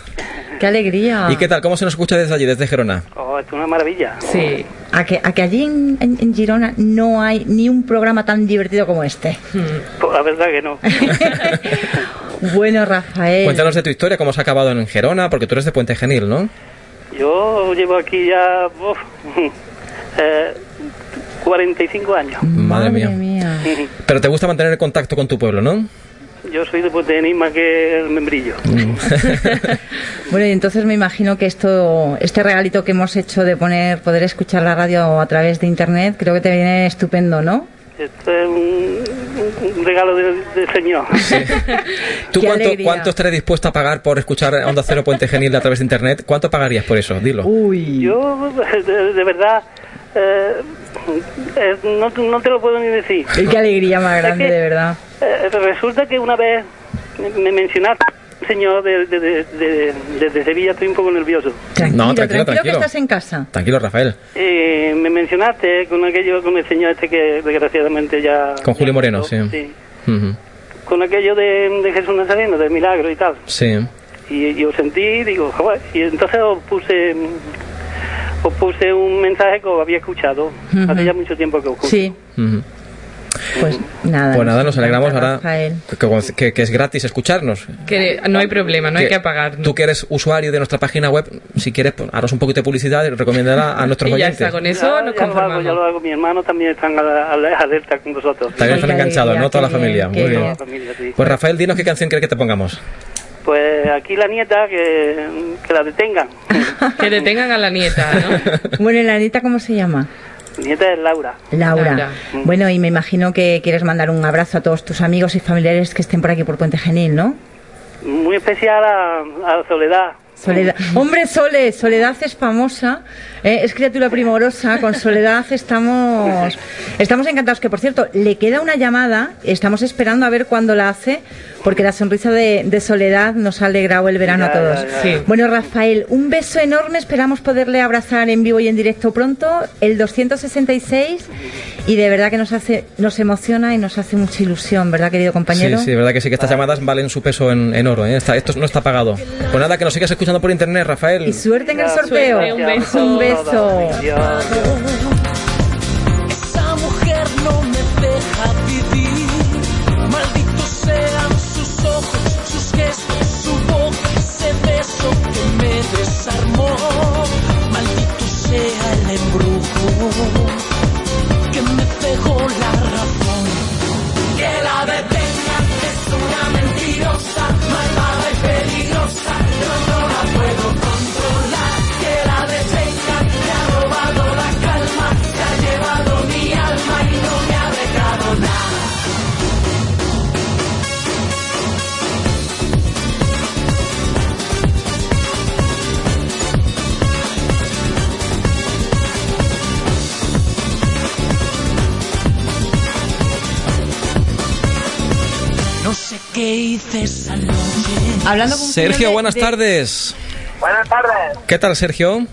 [SPEAKER 3] Qué alegría.
[SPEAKER 1] ¿Y qué tal? ¿Cómo se nos escucha desde allí, desde Gerona?
[SPEAKER 23] Oh, es una maravilla.
[SPEAKER 3] Sí. A que, a que allí en, en- en Girona no hay ni un programa tan divertido como este.
[SPEAKER 23] Pues la verdad que no.
[SPEAKER 3] Bueno, Rafael.
[SPEAKER 1] Cuéntanos de tu historia, cómo se ha acabado en Gerona, porque tú eres de Puente Genil, ¿no?
[SPEAKER 23] Yo llevo aquí ya uf, eh, 45 años.
[SPEAKER 1] Madre, mía. Pero te gusta mantener el contacto con tu pueblo, ¿no?
[SPEAKER 23] Yo soy de Puente de más que el membrillo.
[SPEAKER 3] Bueno, y entonces me imagino que esto, este regalito que hemos hecho de poner, poder escuchar la radio a través de internet, creo que te viene estupendo, ¿no?
[SPEAKER 23] Esto es un, un regalo del del Señor.
[SPEAKER 1] ¿Tú
[SPEAKER 23] Qué
[SPEAKER 1] cuánto, cuánto estarías dispuesto a pagar por escuchar Onda Cero Puente Genil a través de internet? ¿Cuánto pagarías por eso? Dilo.
[SPEAKER 23] Yo, de, de verdad, eh, eh, no, no te lo puedo ni decir.
[SPEAKER 3] Qué alegría más grande,
[SPEAKER 23] Es que,
[SPEAKER 3] de verdad.
[SPEAKER 23] eh, resulta que una vez me- me mencionaste, señor, de, de, de, de- desde Sevilla, estoy un poco nervioso.
[SPEAKER 1] no, tranquilo,
[SPEAKER 3] que
[SPEAKER 1] tranquilo.
[SPEAKER 3] estás en casa.
[SPEAKER 1] Tranquilo, Rafael.
[SPEAKER 23] Eh, me mencionaste con aquello, con el señor este que desgraciadamente ya...
[SPEAKER 1] Con Julio Moreno, sí.
[SPEAKER 23] Sí.
[SPEAKER 1] Ujú.
[SPEAKER 23] Con aquello de, de Jesús Nazareno, del milagro y tal.
[SPEAKER 1] Sí.
[SPEAKER 23] Y yo sentí, digo, joder, y entonces os puse, os puse un mensaje que os había escuchado.
[SPEAKER 3] Ujú.
[SPEAKER 23] Hace ya mucho tiempo que os escucho.
[SPEAKER 3] Sí,
[SPEAKER 1] Ujú.
[SPEAKER 3] Pues nada.
[SPEAKER 1] Pues nada, nos alegramos ahora que, que- que es gratis escucharnos.
[SPEAKER 2] Que no hay problema, no hay
[SPEAKER 1] Que
[SPEAKER 2] que apagar.
[SPEAKER 1] Tú que eres usuario de nuestra página web, si quieres, pues, haros un poquito de publicidad y recomendarla a nuestros
[SPEAKER 2] Y ya
[SPEAKER 1] oyentes.
[SPEAKER 2] está, con eso
[SPEAKER 23] Ya-
[SPEAKER 2] nos
[SPEAKER 23] ya lo hago, ya lo hago. Mi hermano también la- alerta con vosotros.
[SPEAKER 1] También están enganchados, ¿no? Toda la familia. Muy bien.
[SPEAKER 23] Familia, sí.
[SPEAKER 1] Pues Rafael, dinos qué canción quieres que te pongamos.
[SPEAKER 23] Pues aquí la nieta, que, que la detengan.
[SPEAKER 2] Que detengan a la nieta, ¿no?
[SPEAKER 3] Bueno, ¿y la nieta cómo se llama?
[SPEAKER 23] Nieta es Laura.
[SPEAKER 3] Laura.
[SPEAKER 23] Laura.
[SPEAKER 3] Bueno, y me imagino que quieres mandar un abrazo a todos tus amigos y familiares que estén por aquí por Puente Genil, ¿no?
[SPEAKER 23] Muy especial a, a Soledad.
[SPEAKER 3] Soledad. Hombre, Sole, Soledad es famosa, eh, es criatura primorosa, con Soledad estamos, estamos encantados. Que por cierto, le queda una llamada, estamos esperando a ver cuándo la hace, porque la sonrisa de, de Soledad nos ha alegrado el verano a
[SPEAKER 21] Ya,
[SPEAKER 3] todos.
[SPEAKER 21] ya, ya. Sí.
[SPEAKER 3] Bueno, Rafael, un beso enorme, esperamos poderle abrazar en vivo y en directo pronto, el 266, y de verdad que nos hace, nos emociona y nos hace mucha ilusión, ¿verdad, querido compañero?
[SPEAKER 1] Sí, sí, de verdad que sí, que estas llamadas valen su peso en, en oro. ¿eh? Está- esto no está pagado. Pues nada, que nos sigas escuchando por internet, Rafael.
[SPEAKER 3] Y suerte en el sorteo.
[SPEAKER 2] Suerte, un beso.
[SPEAKER 3] Un beso.
[SPEAKER 13] Esa mujer no me home. Esa noche.
[SPEAKER 3] Hablando con
[SPEAKER 1] Sergio, buenas
[SPEAKER 3] de-
[SPEAKER 1] tardes.
[SPEAKER 21] Buenas tardes.
[SPEAKER 1] ¿Qué tal, Sergio?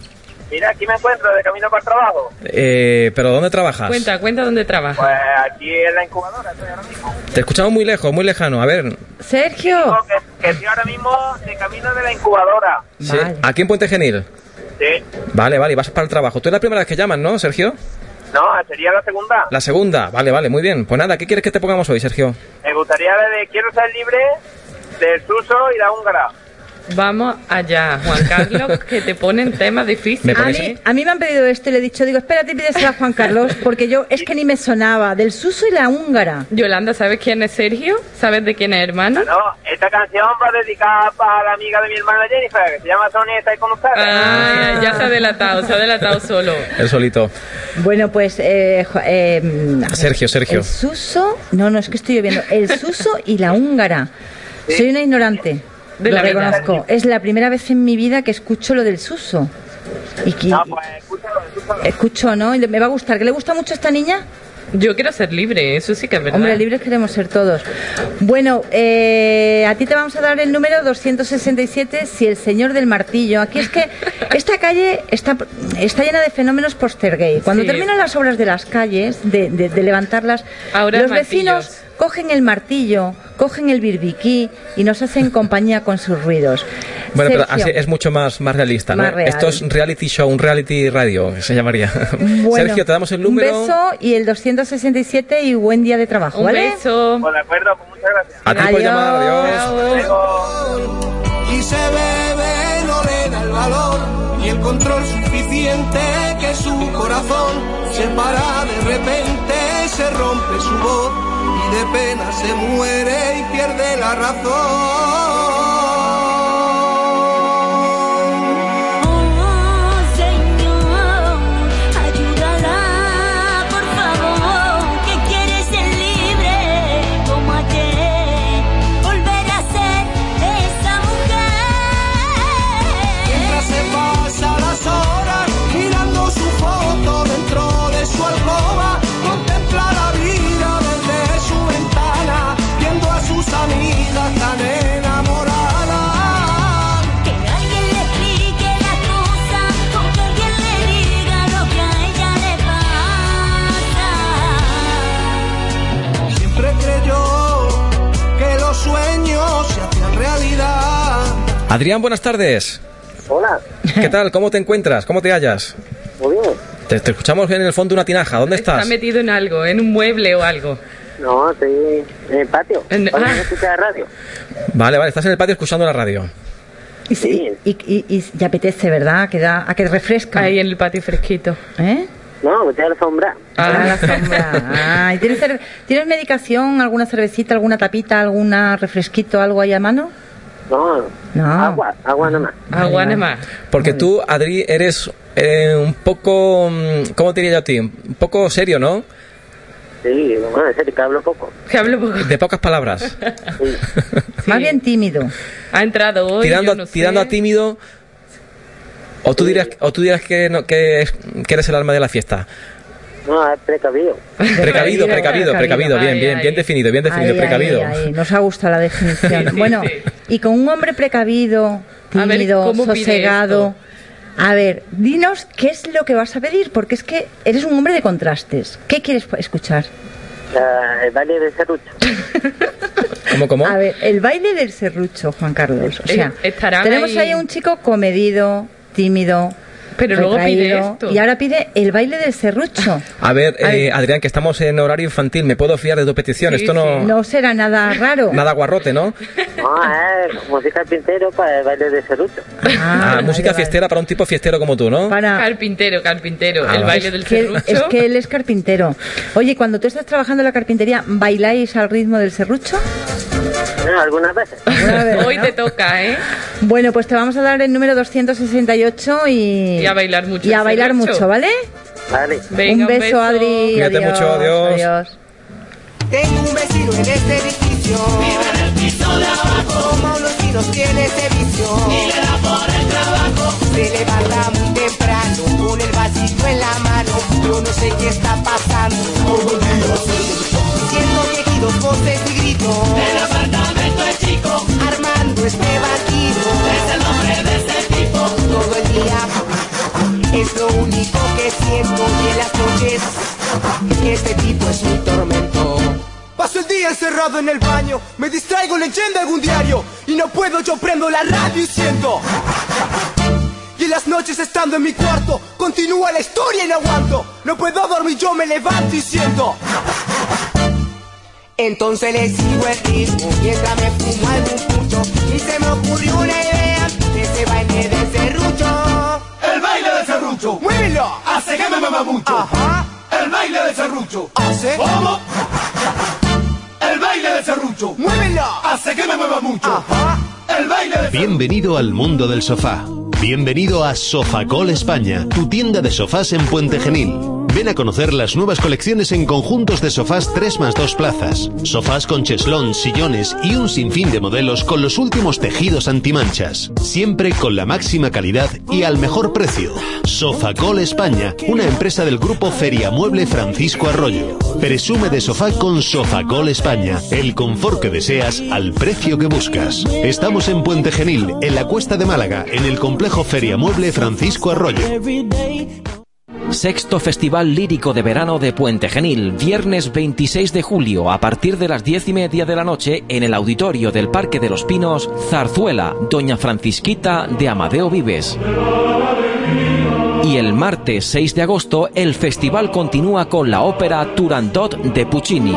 [SPEAKER 21] Mira, aquí me encuentro de camino para el trabajo.
[SPEAKER 1] Eh, ¿Pero dónde trabajas?
[SPEAKER 2] Cuenta, cuenta dónde trabajas.
[SPEAKER 21] Pues aquí en la incubadora estoy ahora mismo.
[SPEAKER 1] Te escuchamos muy lejos, muy lejano. A ver,
[SPEAKER 3] Sergio.
[SPEAKER 21] Que, que estoy ahora mismo de camino de la incubadora.
[SPEAKER 1] sí, aquí en Puente Genil.
[SPEAKER 21] Sí.
[SPEAKER 1] Vale, vale, vas para el trabajo. Tú es la primera vez que llamas, ¿no, Sergio?
[SPEAKER 21] No, sería la segunda.
[SPEAKER 1] La segunda. Vale, vale, muy bien. Pues nada, ¿qué quieres que te pongamos hoy, Sergio?
[SPEAKER 21] Me gustaría la de quiero ser libre del Suso y la húngara.
[SPEAKER 2] Vamos allá, Juan Carlos, que te ponen temas difíciles.
[SPEAKER 3] A mí, a mí me han pedido este, le he dicho, digo, espérate, pídeselo a Juan Carlos, porque yo es que ni me sonaba, del Suso y la húngara.
[SPEAKER 2] Yolanda, ¿sabes quién es Sergio? ¿Sabes de quién es hermano?
[SPEAKER 21] No, esta canción va dedicada para la amiga de mi hermana Jennifer, que se llama Sonia y está ahí con ustedes.
[SPEAKER 2] Ah, ya se ha delatado, se ha delatado solo.
[SPEAKER 1] El solito.
[SPEAKER 3] Bueno, pues, eh, eh,
[SPEAKER 1] Sergio, Sergio.
[SPEAKER 3] El Suso, no, no, es que estoy viendo, el Suso y la húngara. Soy una ignorante,
[SPEAKER 2] De
[SPEAKER 3] lo
[SPEAKER 2] la vida.
[SPEAKER 3] reconozco. Es la primera vez en mi vida que escucho lo del Suso. Y que,
[SPEAKER 21] No, pues escúchalo, escúchalo.
[SPEAKER 3] escucho, ¿no? Y me va a gustar. ¿Que le gusta mucho a esta niña?
[SPEAKER 2] Yo quiero ser libre, eso sí que es verdad.
[SPEAKER 3] Hombre, libres queremos ser todos. Bueno, eh, a ti te vamos a dar el número 267, si el señor del martillo. Aquí es que esta calle está, está llena de fenómenos postergay. Cuando
[SPEAKER 2] Sí.
[SPEAKER 3] terminan las obras de las calles, de, de- de levantarlas,
[SPEAKER 2] Ahora
[SPEAKER 3] los
[SPEAKER 2] martillos.
[SPEAKER 3] vecinos cogen el martillo, cogen el birbiquí y nos hacen compañía con sus ruidos.
[SPEAKER 1] Bueno, pero
[SPEAKER 3] Sergio,
[SPEAKER 1] así es mucho más, más realista, ¿no?
[SPEAKER 3] Más real.
[SPEAKER 1] Esto es reality show, un reality radio, se llamaría.
[SPEAKER 3] bueno,
[SPEAKER 1] Sergio, te damos el número.
[SPEAKER 3] Un beso y el 267 y buen día de trabajo,
[SPEAKER 2] Un
[SPEAKER 3] ¿vale?
[SPEAKER 2] beso.
[SPEAKER 21] Pues de acuerdo, pues muchas gracias.
[SPEAKER 1] A ti por
[SPEAKER 3] Adiós.
[SPEAKER 1] llamar, adiós.
[SPEAKER 13] y se bebe, no le da el valor y el control suficiente que su corazón se para de repente, se rompe su voz y de pena se muere y pierde la razón.
[SPEAKER 1] Adrián, buenas tardes.
[SPEAKER 16] Hola,
[SPEAKER 1] ¿Qué tal? ¿Cómo te encuentras? ¿Cómo te hallas?
[SPEAKER 16] muy bien.
[SPEAKER 1] Te, te escuchamos en el fondo de una tinaja. ¿Dónde
[SPEAKER 2] Está
[SPEAKER 1] estás?
[SPEAKER 2] metido en algo, en un mueble o algo.
[SPEAKER 16] No, estoy en el patio.
[SPEAKER 2] En- ah.
[SPEAKER 16] ¿no escuchas radio?
[SPEAKER 1] Vale, vale, estás en el patio escuchando la radio.
[SPEAKER 3] Y, sí, y, y- y- y apetece, ¿verdad? Que da, a que refresca.
[SPEAKER 2] Ahí en el patio fresquito.
[SPEAKER 3] ¿Eh?
[SPEAKER 16] No, me a la sombra.
[SPEAKER 3] A la sombra. Ah, ¿y ¿tienes, ¿Tienes medicación, alguna cervecita, alguna tapita, alguna refresquito, algo ahí a mano?
[SPEAKER 16] No,
[SPEAKER 3] No.
[SPEAKER 16] agua, agua nomás.
[SPEAKER 2] Agua nada más.
[SPEAKER 1] Porque tú, Adri, eres eh, un poco. mm, ¿Cómo te diría yo a ti? Un poco serio, ¿no?
[SPEAKER 16] Sí, bueno, en serio, que hablo poco.
[SPEAKER 2] Que hablo poco.
[SPEAKER 1] De pocas palabras.
[SPEAKER 3] Más bien tímido.
[SPEAKER 2] Ha entrado hoy.
[SPEAKER 1] tirando,
[SPEAKER 2] yo no sé.
[SPEAKER 1] tirando a tímido. O tú dirás, o tú dirás que, no, que, es- que eres el alma de la fiesta.
[SPEAKER 16] No, es precavido.
[SPEAKER 24] Precavido, precavido, precavido, bien, bien, bien definido, bien definido,
[SPEAKER 3] Ahí,
[SPEAKER 24] precavido.
[SPEAKER 3] ahí, ahí. Nos ha gustado la definición.
[SPEAKER 2] Sí, sí,
[SPEAKER 3] bueno,
[SPEAKER 2] sí.
[SPEAKER 3] y con un hombre precavido,
[SPEAKER 2] A ver,
[SPEAKER 3] tímido,
[SPEAKER 2] ¿cómo pide
[SPEAKER 3] sosegado. A ver, dinos qué es lo que vas a pedir, porque es que eres un hombre de contrastes. ¿Qué quieres escuchar?
[SPEAKER 16] Ah, el baile de serrucho.
[SPEAKER 24] ¿Cómo, cómo?
[SPEAKER 3] A ver, el baile del serrucho, Juan Carlos. O sea,
[SPEAKER 2] Eh,
[SPEAKER 3] tenemos
[SPEAKER 2] ahí-
[SPEAKER 3] ahí a un chico comedido, tímido.
[SPEAKER 2] Pero luego pide esto.
[SPEAKER 3] Y ahora pide el baile del serrucho.
[SPEAKER 24] A ver, eh. Adrián, que estamos en horario infantil, ¿me puedo fiar de tu petición?
[SPEAKER 3] Sí,
[SPEAKER 24] Esto no...
[SPEAKER 3] sí. No será nada raro.
[SPEAKER 24] Nada guarrote, ¿no?
[SPEAKER 16] No, es música carpintero para el baile de serrucho.
[SPEAKER 24] Ah, música fiestera para un tipo fiestero como tú, ¿no?
[SPEAKER 2] Carpintero, carpintero.
[SPEAKER 24] Ah,
[SPEAKER 2] el baile del
[SPEAKER 3] que,
[SPEAKER 2] serrucho.
[SPEAKER 3] es que él es carpintero. Oye, cuando tú estás trabajando en la carpintería, ¿bailáis al ritmo del serrucho?
[SPEAKER 16] No, algunas veces.
[SPEAKER 3] Alguna vez,
[SPEAKER 2] Hoy
[SPEAKER 3] ¿no?
[SPEAKER 2] te toca, ¿eh?
[SPEAKER 3] Bueno, pues te vamos a dar el número 268 y...
[SPEAKER 2] Y a bailar mucho
[SPEAKER 3] Y a bailar mucho, ¿vale?
[SPEAKER 16] Vale.
[SPEAKER 2] Venga,
[SPEAKER 3] un beso, Adri.
[SPEAKER 24] Cuídate
[SPEAKER 3] adiós,
[SPEAKER 24] mucho, adiós.
[SPEAKER 3] adiós.
[SPEAKER 13] Tengo un vecino en este edificio. Vive en el piso de abajo. Como unos chinos tiene ese vicio. Y le da por el trabajo. Se levanta muy temprano con el vasito en la mano. Yo no sé qué está pasando. Encerrado en el baño, me distraigo leyendo algún diario y no puedo, yo prendo la radio y siento. Y en las noches estando en mi cuarto, continúa la historia y no aguanto. No puedo dormir, yo me levanto y siento. Entonces le sigo el ritmo mientras me fumo algún pucho y se me ocurrió una idea de ese baile de serrucho. El baile de serrucho. Muévelo. Hace que me mama mucho. Ajá. El baile de serrucho. Hace. ¿Cómo? Muévelo. Hace que me mueva mucho. Ajá. El baile de
[SPEAKER 25] Bienvenido al mundo del sofá. Bienvenido a Sofacol España, tu tienda de sofás en Puente Genil. Ven a conocer las nuevas colecciones en conjuntos de sofás 3 más 2 plazas. Sofás con cheslón, sillones y un sinfín de modelos con los últimos tejidos antimanchas. Siempre con la máxima calidad y al mejor precio. Sofacol España, una empresa del grupo Feria Mueble Francisco Arroyo. Presume de sofá con Sofacol España. El confort que deseas al precio que buscas. Estamos en Puente Genil, en la Cuesta de Málaga, en el complejo Feria Mueble Francisco Arroyo.
[SPEAKER 1] Sexto Festival Lírico de Verano de Puente Genil, viernes 26 de julio a partir de las diez y media de la noche en el auditorio del Parque de los Pinos, Zarzuela, Doña Francisquita de Amadeo Vives. Y el martes 6 de agosto el festival continúa con la ópera Turandot de Puccini.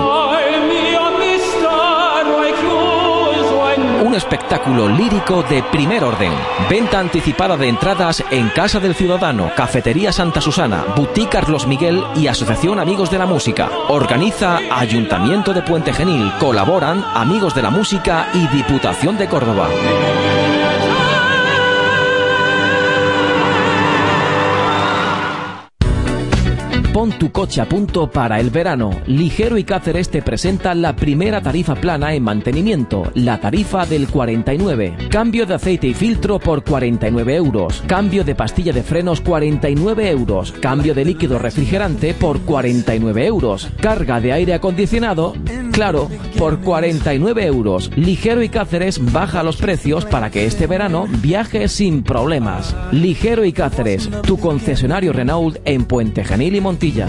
[SPEAKER 1] Un espectáculo lírico de primer orden. Venta anticipada de entradas en Casa del Ciudadano, Cafetería Santa Susana, Boutique Carlos Miguel y Asociación Amigos de la Música. Organiza Ayuntamiento de Puente Genil. Colaboran Amigos de la Música y Diputación de Córdoba. Pon tu coche a punto para el verano. Ligero y Cáceres te presenta la primera tarifa plana en mantenimiento, la tarifa del 49. Cambio de aceite y filtro por 49 euros. Cambio de pastilla de frenos 49 euros. Cambio de líquido refrigerante por 49 euros. Carga de aire acondicionado, claro, por 49 euros. Ligero y Cáceres baja los precios para que este verano viajes sin problemas. Ligero y Cáceres, tu concesionario Renault en Puente Genil y Montilla.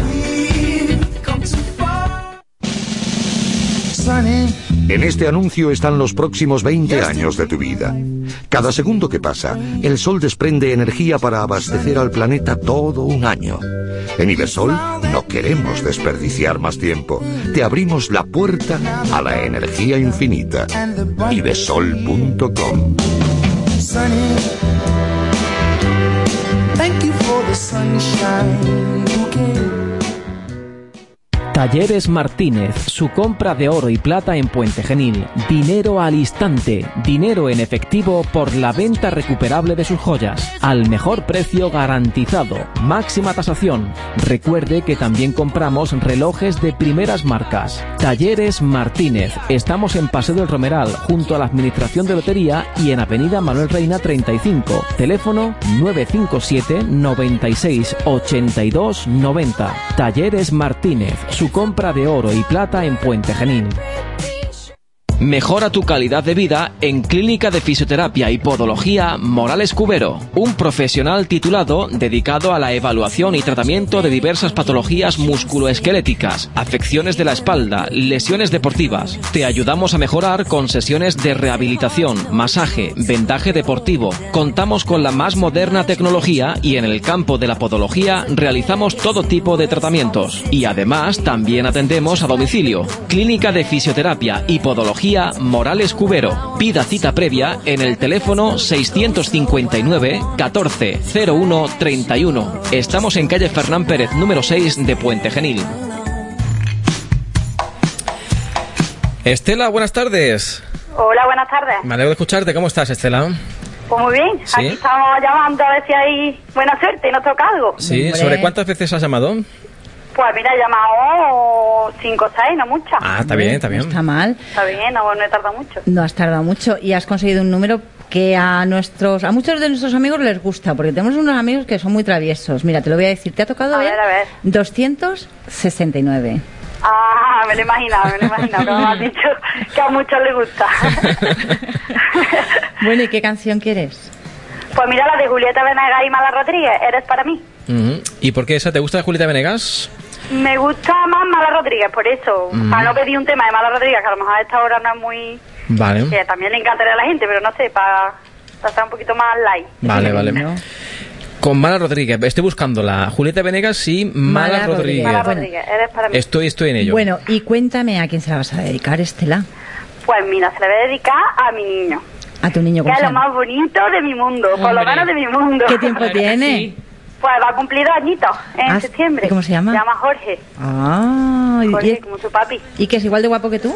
[SPEAKER 10] En este anuncio están los próximos 20 años de tu vida. Cada segundo que pasa, el sol desprende energía para abastecer al planeta todo un año. En Ibersol no queremos desperdiciar más tiempo. Te abrimos la puerta a la energía infinita. Ibesol.com
[SPEAKER 13] Sunny. Thank you for the sunshine bouquet.
[SPEAKER 1] Talleres Martínez, su compra de oro y plata en Puente Genil. Dinero al instante, dinero en efectivo por la venta recuperable de sus joyas. Al mejor precio garantizado, máxima tasación. Recuerde que también compramos relojes de primeras marcas. Talleres Martínez, estamos en Paseo del Romeral, junto a la Administración de Lotería y en Avenida Manuel Reina 35. Teléfono 957 96 82 90. Talleres Martínez, su compra de oro y plata en Puente Genil. Mejora tu calidad de vida en Clínica de Fisioterapia y Podología Morales Cubero, un profesional titulado dedicado a la evaluación y tratamiento de diversas patologías musculoesqueléticas, afecciones de la espalda, lesiones deportivas. Te ayudamos a mejorar con sesiones de rehabilitación, masaje, vendaje deportivo. Contamos con la más moderna tecnología y en el campo de la podología realizamos todo tipo de tratamientos. Y además también atendemos a domicilio. Clínica de Fisioterapia y Podología Morales Cubero. Pida cita previa en el teléfono 659 14 01 31. Estamos en calle Fernán Pérez, número 6 de Puente Genil.
[SPEAKER 26] Estela, buenas tardes.
[SPEAKER 12] Hola, buenas tardes.
[SPEAKER 26] Me alegro de escucharte. ¿Cómo estás, Estela?
[SPEAKER 12] Pues muy bien,
[SPEAKER 26] Sí.
[SPEAKER 12] aquí estamos llamando a ver si hay buena suerte y nos toca algo.
[SPEAKER 26] Sí, ¿sobre cuántas veces has llamado?
[SPEAKER 12] Pues mira, he llamado cinco o seis, no muchas.
[SPEAKER 26] Ah, está bien, está bien.
[SPEAKER 3] No está mal.
[SPEAKER 12] Está bien, no, no he tardado mucho.
[SPEAKER 3] No has tardado mucho y has conseguido un número que a nuestros a muchos de nuestros amigos les gusta, porque tenemos unos amigos que son muy traviesos. Mira, te lo voy a decir, ¿te ha tocado
[SPEAKER 12] A ver, a ver.
[SPEAKER 3] 269.
[SPEAKER 12] Ah, me lo he imaginado, me lo he imaginado, me has dicho que a muchos les gusta.
[SPEAKER 3] Bueno, ¿y qué canción quieres?
[SPEAKER 12] Pues mira, la de Julieta Venegas y Mala Rodríguez, eres para mí.
[SPEAKER 26] ¿Y por qué esa te gusta de Julieta Venegas?
[SPEAKER 12] Me gusta más Mala Rodríguez, por eso.
[SPEAKER 26] Mm.
[SPEAKER 12] Para no pedir un tema de Mala Rodríguez, que a lo mejor a esta hora no es muy...
[SPEAKER 26] Vale.
[SPEAKER 12] Que también le encantaría a la gente, pero no sé, para, para estar un poquito más light.
[SPEAKER 26] Vale, vale. Con Mala Rodríguez, estoy buscándola. Julieta Venegas y Mala,
[SPEAKER 3] Mala
[SPEAKER 26] Rodríguez.
[SPEAKER 12] Mala Rodríguez, eres para mí.
[SPEAKER 26] Estoy, estoy en ello.
[SPEAKER 3] Bueno, y cuéntame a quién se la vas a dedicar, Estela.
[SPEAKER 12] Pues mira, se la voy a dedicar a mi niño.
[SPEAKER 3] A tu niño
[SPEAKER 12] Que
[SPEAKER 3] ¿cómo
[SPEAKER 12] es lo más bonito de mi mundo, por lo menos de mi mundo.
[SPEAKER 3] ¿Qué tiempo tiene?
[SPEAKER 12] Pues va a cumplir dos añitos en
[SPEAKER 3] Ah,
[SPEAKER 12] septiembre.
[SPEAKER 3] ¿y cómo se llama?
[SPEAKER 12] Se llama Jorge.
[SPEAKER 3] Ah, y-
[SPEAKER 12] Jorge, como su papi.
[SPEAKER 3] ¿y que es igual de guapo que tú?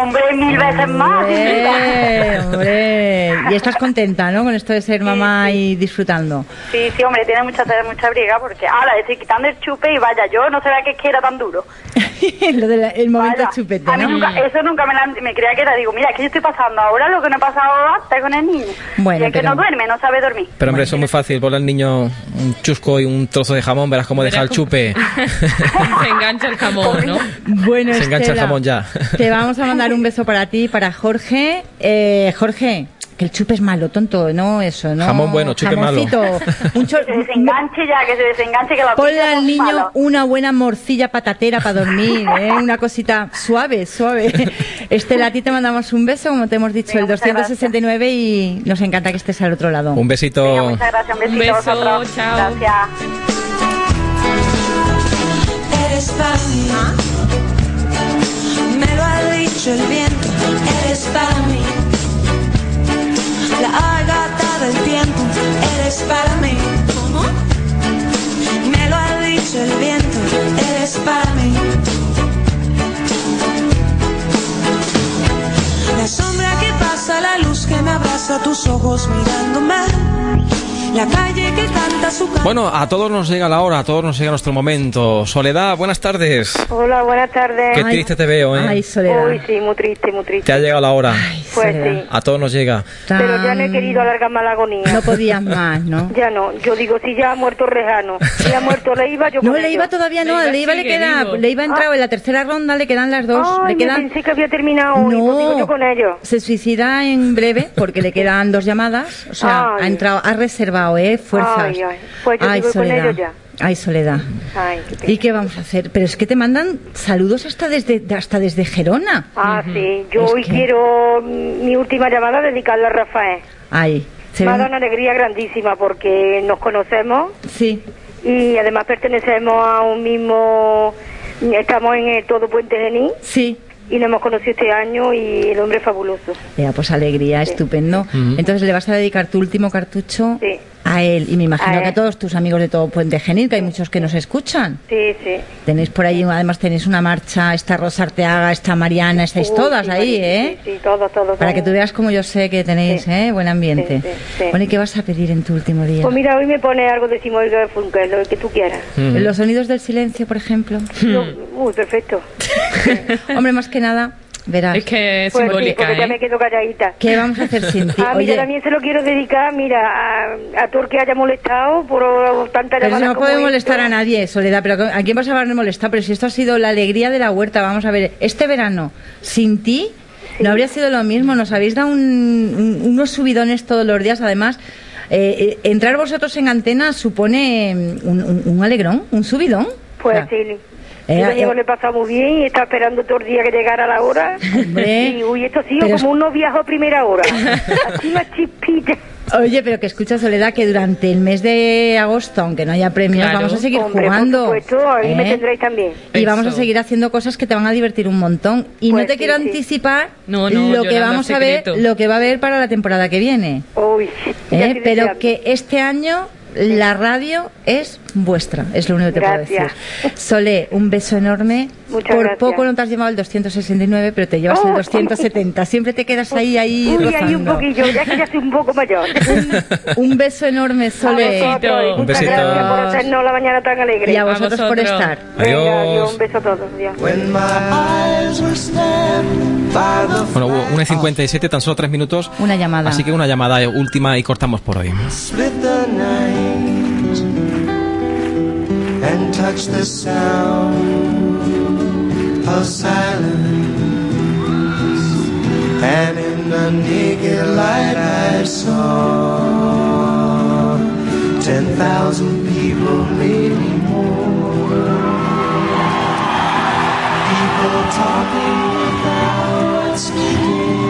[SPEAKER 12] Hombre, mil veces más.
[SPEAKER 3] Hombre, hombre. Y estás contenta, ¿no? Con esto de ser mamá y disfrutando.
[SPEAKER 12] Sí, sí, hombre, tiene mucha, mucha briga porque ahora estoy quitando el chupe y vaya, yo no sabía que era tan duro.
[SPEAKER 3] Lo del momento chupete,
[SPEAKER 12] A mí nunca, eso nunca me, la- me creía que era. Digo, mira, que yo estoy pasando ahora lo que no he pasado antes con el niño.
[SPEAKER 26] Bueno,
[SPEAKER 12] y es que no duerme, no sabe dormir.
[SPEAKER 26] Pero hombre, eso es muy fácil. Ponle al niño un chusco y un trozo de jamón, verás cómo deja el chupe.
[SPEAKER 2] Se engancha el jamón, ¿no?
[SPEAKER 3] Bueno,
[SPEAKER 26] Se engancha el jamón ya.
[SPEAKER 3] Te vamos a mandar un beso para ti, para Jorge. Eh, Jorge, que el chupe es malo, tonto, no eso, ¿no?
[SPEAKER 26] Jamón bueno, chupe malo.
[SPEAKER 3] Un
[SPEAKER 12] Que se desenganche ya, que se desenganche, que la
[SPEAKER 3] Ponle al niño
[SPEAKER 12] malo.
[SPEAKER 3] una buena morcilla patatera para dormir, ¿eh? una cosita suave, suave. Estela, a ti te mandamos un beso, como te hemos dicho, el 269 y nos encanta que estés al otro lado.
[SPEAKER 26] Un besito.
[SPEAKER 12] Muchas gracias, un besito
[SPEAKER 2] Un
[SPEAKER 12] a
[SPEAKER 2] beso,
[SPEAKER 12] vosotros.
[SPEAKER 2] chao.
[SPEAKER 12] Gracias.
[SPEAKER 27] Eres me lo ha dicho el viento, eres para mí. La agata del tiempo, eres para mí. ¿Cómo? Me lo ha dicho el viento, eres para mí. La sombra que pasa, la luz que me abraza, tus ojos mirándome. La calle que canta su.
[SPEAKER 26] Bueno, a todos nos llega la hora, a todos nos llega nuestro momento. Soledad, buenas tardes.
[SPEAKER 12] Hola, buenas tardes.
[SPEAKER 26] Qué triste te veo, ¿eh?
[SPEAKER 12] Uy, sí, muy triste, muy triste.
[SPEAKER 26] Te ha llegado la hora.
[SPEAKER 12] Pues sí.
[SPEAKER 26] A todos nos llega.
[SPEAKER 12] Pero ya no he querido alargar más la agonía.
[SPEAKER 3] No podías más, ¿no?
[SPEAKER 12] Ya no. Yo digo, si ya ha muerto Rejano, si ha muerto Leiva, yo
[SPEAKER 3] No, Leiva
[SPEAKER 12] ello.
[SPEAKER 3] todavía no, Leiva le queda,
[SPEAKER 12] vivo.
[SPEAKER 3] Leiva ha entrado en la tercera ronda, le quedan las dos,
[SPEAKER 12] Ay,
[SPEAKER 3] le
[SPEAKER 12] yo
[SPEAKER 3] quedan...
[SPEAKER 12] pensé que había terminado hoy, pues digo yo con ello.
[SPEAKER 3] Se suicida en breve porque le quedan dos llamadas, o sea,
[SPEAKER 12] Ay.
[SPEAKER 3] ha entrado, ha reservado, eh, fuerzas.
[SPEAKER 12] Ay, ay. Pues yo
[SPEAKER 3] Ay,
[SPEAKER 12] con
[SPEAKER 3] Soledad.
[SPEAKER 12] ello ya.
[SPEAKER 3] Ay, Soledad.
[SPEAKER 12] Ay, qué pena.
[SPEAKER 3] ¿Y qué vamos a hacer? Pero es que te mandan saludos hasta desde hasta desde Gerona.
[SPEAKER 12] Ah, sí. Yo
[SPEAKER 3] Es
[SPEAKER 12] hoy
[SPEAKER 3] que-
[SPEAKER 12] quiero mm, mi última llamada dedicarla a Rafael.
[SPEAKER 3] Ay, se
[SPEAKER 12] Me ha dado una alegría grandísima porque nos conocemos
[SPEAKER 3] Sí.
[SPEAKER 12] y además pertenecemos a un mismo... Estamos en el Todo Puente Genil.
[SPEAKER 3] Sí.
[SPEAKER 26] y nos hemos conocido este año y el hombre es fabuloso.
[SPEAKER 3] Ya, pues alegría, estupendo. Entonces le vas a dedicar tu último cartucho
[SPEAKER 26] Sí.
[SPEAKER 3] A él. Y me imagino
[SPEAKER 26] A
[SPEAKER 3] que a todos tus amigos de todo Puente Genil, que hay muchos que nos escuchan.
[SPEAKER 26] Sí, sí.
[SPEAKER 3] Tenéis por ahí, además tenéis una marcha, está Rosa Arteaga, está Mariana, estáis
[SPEAKER 26] Uy,
[SPEAKER 3] todas
[SPEAKER 26] sí,
[SPEAKER 3] ahí, ¿eh?
[SPEAKER 26] Sí, sí, todo, todo.
[SPEAKER 3] Para que tú veas como yo sé que tenéis, ¿eh? Buen ambiente.
[SPEAKER 26] Sí, sí, sí.
[SPEAKER 3] Bueno, ¿y qué vas a pedir en tu último día?
[SPEAKER 26] Pues mira, hoy me pone algo de Simón Garfunkel, lo que tú quieras.
[SPEAKER 3] Los sonidos del silencio, por ejemplo.
[SPEAKER 26] Yo- Uy, perfecto.
[SPEAKER 3] Hombre, más que nada, verás.
[SPEAKER 2] Es que es
[SPEAKER 26] Pues sí,
[SPEAKER 2] simbólica,
[SPEAKER 26] porque ya
[SPEAKER 2] ¿eh?
[SPEAKER 26] me quedo calladita.
[SPEAKER 3] ¿Qué vamos a hacer sin ti?
[SPEAKER 26] Ah,
[SPEAKER 3] Oye,
[SPEAKER 26] mira, también se lo quiero dedicar, mira, a, a todo el que haya molestado por tanta
[SPEAKER 3] Pero
[SPEAKER 26] llamada
[SPEAKER 3] no
[SPEAKER 26] como
[SPEAKER 3] puede
[SPEAKER 26] esto.
[SPEAKER 3] molestar a nadie, Soledad. Pero ¿a quién vas a hablar molestar? Pero si esto ha sido la alegría de la huerta, vamos a ver. Este verano, sin ti, no habría sido lo mismo. Nos habéis dado un- un- unos subidones todos los días. Además, eh, eh, entrar vosotros en antena supone mm, un, un- un alegrón, un subidón.
[SPEAKER 26] Pues sí.
[SPEAKER 3] Eh,
[SPEAKER 26] Yo me lo he pasado muy bien y estaba esperando todo el día que llegara la hora.
[SPEAKER 3] Hombre.
[SPEAKER 26] Y uy, esto ha sido
[SPEAKER 3] Pero
[SPEAKER 26] como unos viajes a primera hora. Así más chispita.
[SPEAKER 3] Oye, pero que escucha Soledad que durante el mes de agosto, aunque no haya premios,
[SPEAKER 26] Claro.
[SPEAKER 3] vamos a seguir
[SPEAKER 26] Hombre,
[SPEAKER 3] jugando.
[SPEAKER 26] Por supuesto, ahí me
[SPEAKER 3] ¿eh?
[SPEAKER 26] tendréis también.
[SPEAKER 3] Y vamos a seguir haciendo cosas que te van a divertir un montón. Y
[SPEAKER 26] Pues
[SPEAKER 3] no te
[SPEAKER 26] sí,
[SPEAKER 3] quiero
[SPEAKER 26] sí.
[SPEAKER 3] anticipar
[SPEAKER 2] No, no,
[SPEAKER 3] lo que vamos a ver,
[SPEAKER 2] secreto.
[SPEAKER 3] lo que va a haber para la temporada que viene.
[SPEAKER 26] Uy,
[SPEAKER 3] ¿eh? Pero que este año la radio es vuestra, es lo único que te
[SPEAKER 26] Gracias.
[SPEAKER 3] puedo decir. Sole, un beso enorme.
[SPEAKER 26] Muchas
[SPEAKER 3] Por
[SPEAKER 26] gracias.
[SPEAKER 3] poco no te has llevado el 269, pero te llevas el
[SPEAKER 26] Oh.
[SPEAKER 3] 270. Siempre te quedas ahí, ahí
[SPEAKER 26] Uy, ahí un
[SPEAKER 3] rozando.
[SPEAKER 26] poquillo, ya que ya soy un poco mayor.
[SPEAKER 3] Un beso enorme, Sole.
[SPEAKER 26] A vosotros, y muchas
[SPEAKER 1] besito.
[SPEAKER 26] gracias por hacernos la mañana tan alegre.
[SPEAKER 3] Y a vosotros por estar.
[SPEAKER 26] Venga,
[SPEAKER 1] Adiós.
[SPEAKER 26] adiós, un beso a todos. adiós.
[SPEAKER 1] Bueno, hubo una y 57, tan solo tres minutos.
[SPEAKER 3] Una llamada.
[SPEAKER 1] Así que una llamada última y cortamos por hoy.
[SPEAKER 13] And touch the sound of silence. And in the naked light I saw ten thousand people, maybe more. People talking without speaking.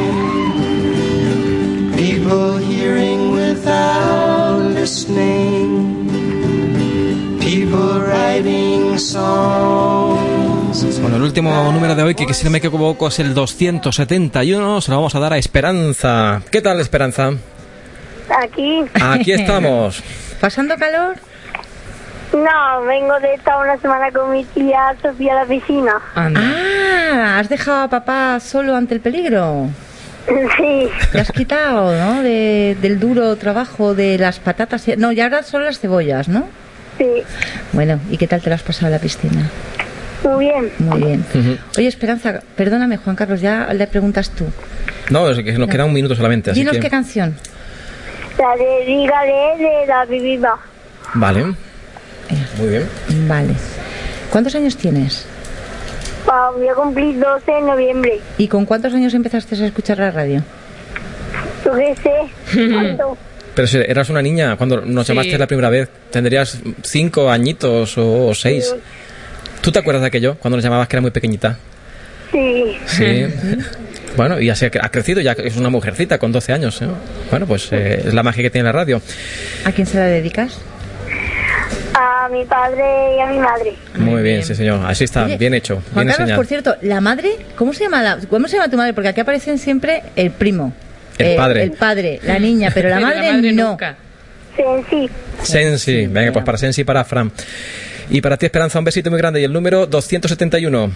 [SPEAKER 13] People hearing without listening.
[SPEAKER 1] Bueno, el último número de hoy, que, que si no me equivoco es el 271, se lo vamos a dar a Esperanza. ¿Qué tal, Esperanza?
[SPEAKER 3] Aquí.
[SPEAKER 1] Aquí estamos.
[SPEAKER 3] ¿Pasando calor?
[SPEAKER 28] No, vengo de estar una semana con mi tía Sofía a la piscina.
[SPEAKER 3] Ah, has dejado a papá solo ante el peligro.
[SPEAKER 28] Sí.
[SPEAKER 3] Te has quitado, ¿no? De- del duro trabajo de las patatas. y- No, y ahora son las cebollas, ¿no?
[SPEAKER 28] Sí,
[SPEAKER 3] Bueno, ¿y qué tal te lo has pasado en la piscina?
[SPEAKER 28] muy bien.
[SPEAKER 3] Muy bien. Oye, Esperanza, perdóname, Juan Carlos, ya le preguntas tú.
[SPEAKER 1] No, es que nos queda un minuto solamente, así
[SPEAKER 3] Dinos
[SPEAKER 1] que...
[SPEAKER 3] qué canción.
[SPEAKER 28] La de Dígale de la Viva.
[SPEAKER 1] Vale. Muy bien.
[SPEAKER 3] Vale. ¿Cuántos años tienes?
[SPEAKER 28] Ah, voy a cumplir 12 en noviembre.
[SPEAKER 3] ¿Y con cuántos años empezaste a escuchar la radio?
[SPEAKER 28] Yo qué sé. ¿Cuánto?
[SPEAKER 1] Pero si eras una niña cuando nos
[SPEAKER 28] Sí.
[SPEAKER 1] llamaste la primera vez, tendrías cinco añitos o, o seis. ¿Tú te acuerdas de aquello? Cuando nos llamabas que era muy pequeñita.
[SPEAKER 28] Sí.
[SPEAKER 1] Sí. bueno, y así ha crecido, ya es una mujercita con 12 años. ¿eh? Bueno, pues eh, es la magia que tiene la radio.
[SPEAKER 3] ¿A quién se la dedicas?
[SPEAKER 28] A mi padre y a mi madre.
[SPEAKER 1] Muy bien, sí señor. Así está,
[SPEAKER 3] Oye,
[SPEAKER 1] bien hecho,
[SPEAKER 3] Juan
[SPEAKER 1] bien
[SPEAKER 3] Carlos,
[SPEAKER 1] enseñado.
[SPEAKER 3] por cierto, la madre, ¿cómo se llama la, cómo se llama tu madre? Porque aquí aparecen siempre el primo.
[SPEAKER 1] El padre.
[SPEAKER 3] El padre, la niña, pero la
[SPEAKER 2] Pero la
[SPEAKER 3] madre,
[SPEAKER 2] madre
[SPEAKER 3] no.
[SPEAKER 2] nunca.
[SPEAKER 28] Sensi.
[SPEAKER 1] Sensi, venga, pues para Sensi y para Fran. Y para ti, Esperanza, un besito muy grande. Y el número 271.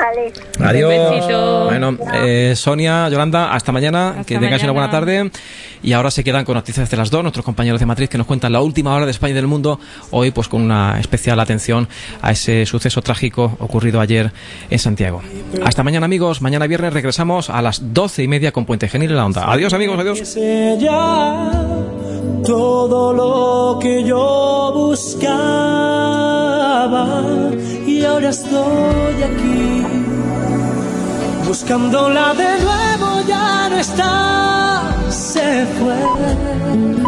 [SPEAKER 28] Vale.
[SPEAKER 1] Adiós. Bueno, eh, Sonia, Yolanda, hasta mañana. que tengáis una buena
[SPEAKER 28] mañana.
[SPEAKER 1] tarde. Y ahora se quedan con noticias de las dos, nuestros compañeros de Madrid que nos cuentan la última hora de España y del mundo. Hoy, pues con una especial atención a ese suceso trágico ocurrido ayer en Santiago. Hasta mañana, amigos. Mañana viernes regresamos a las doce y media con Puente Genil en la onda. Adiós, amigos. Adiós.
[SPEAKER 13] Sé ya todo lo que yo buscaba y ahora estoy aquí buscándola de nuevo ya no está se fue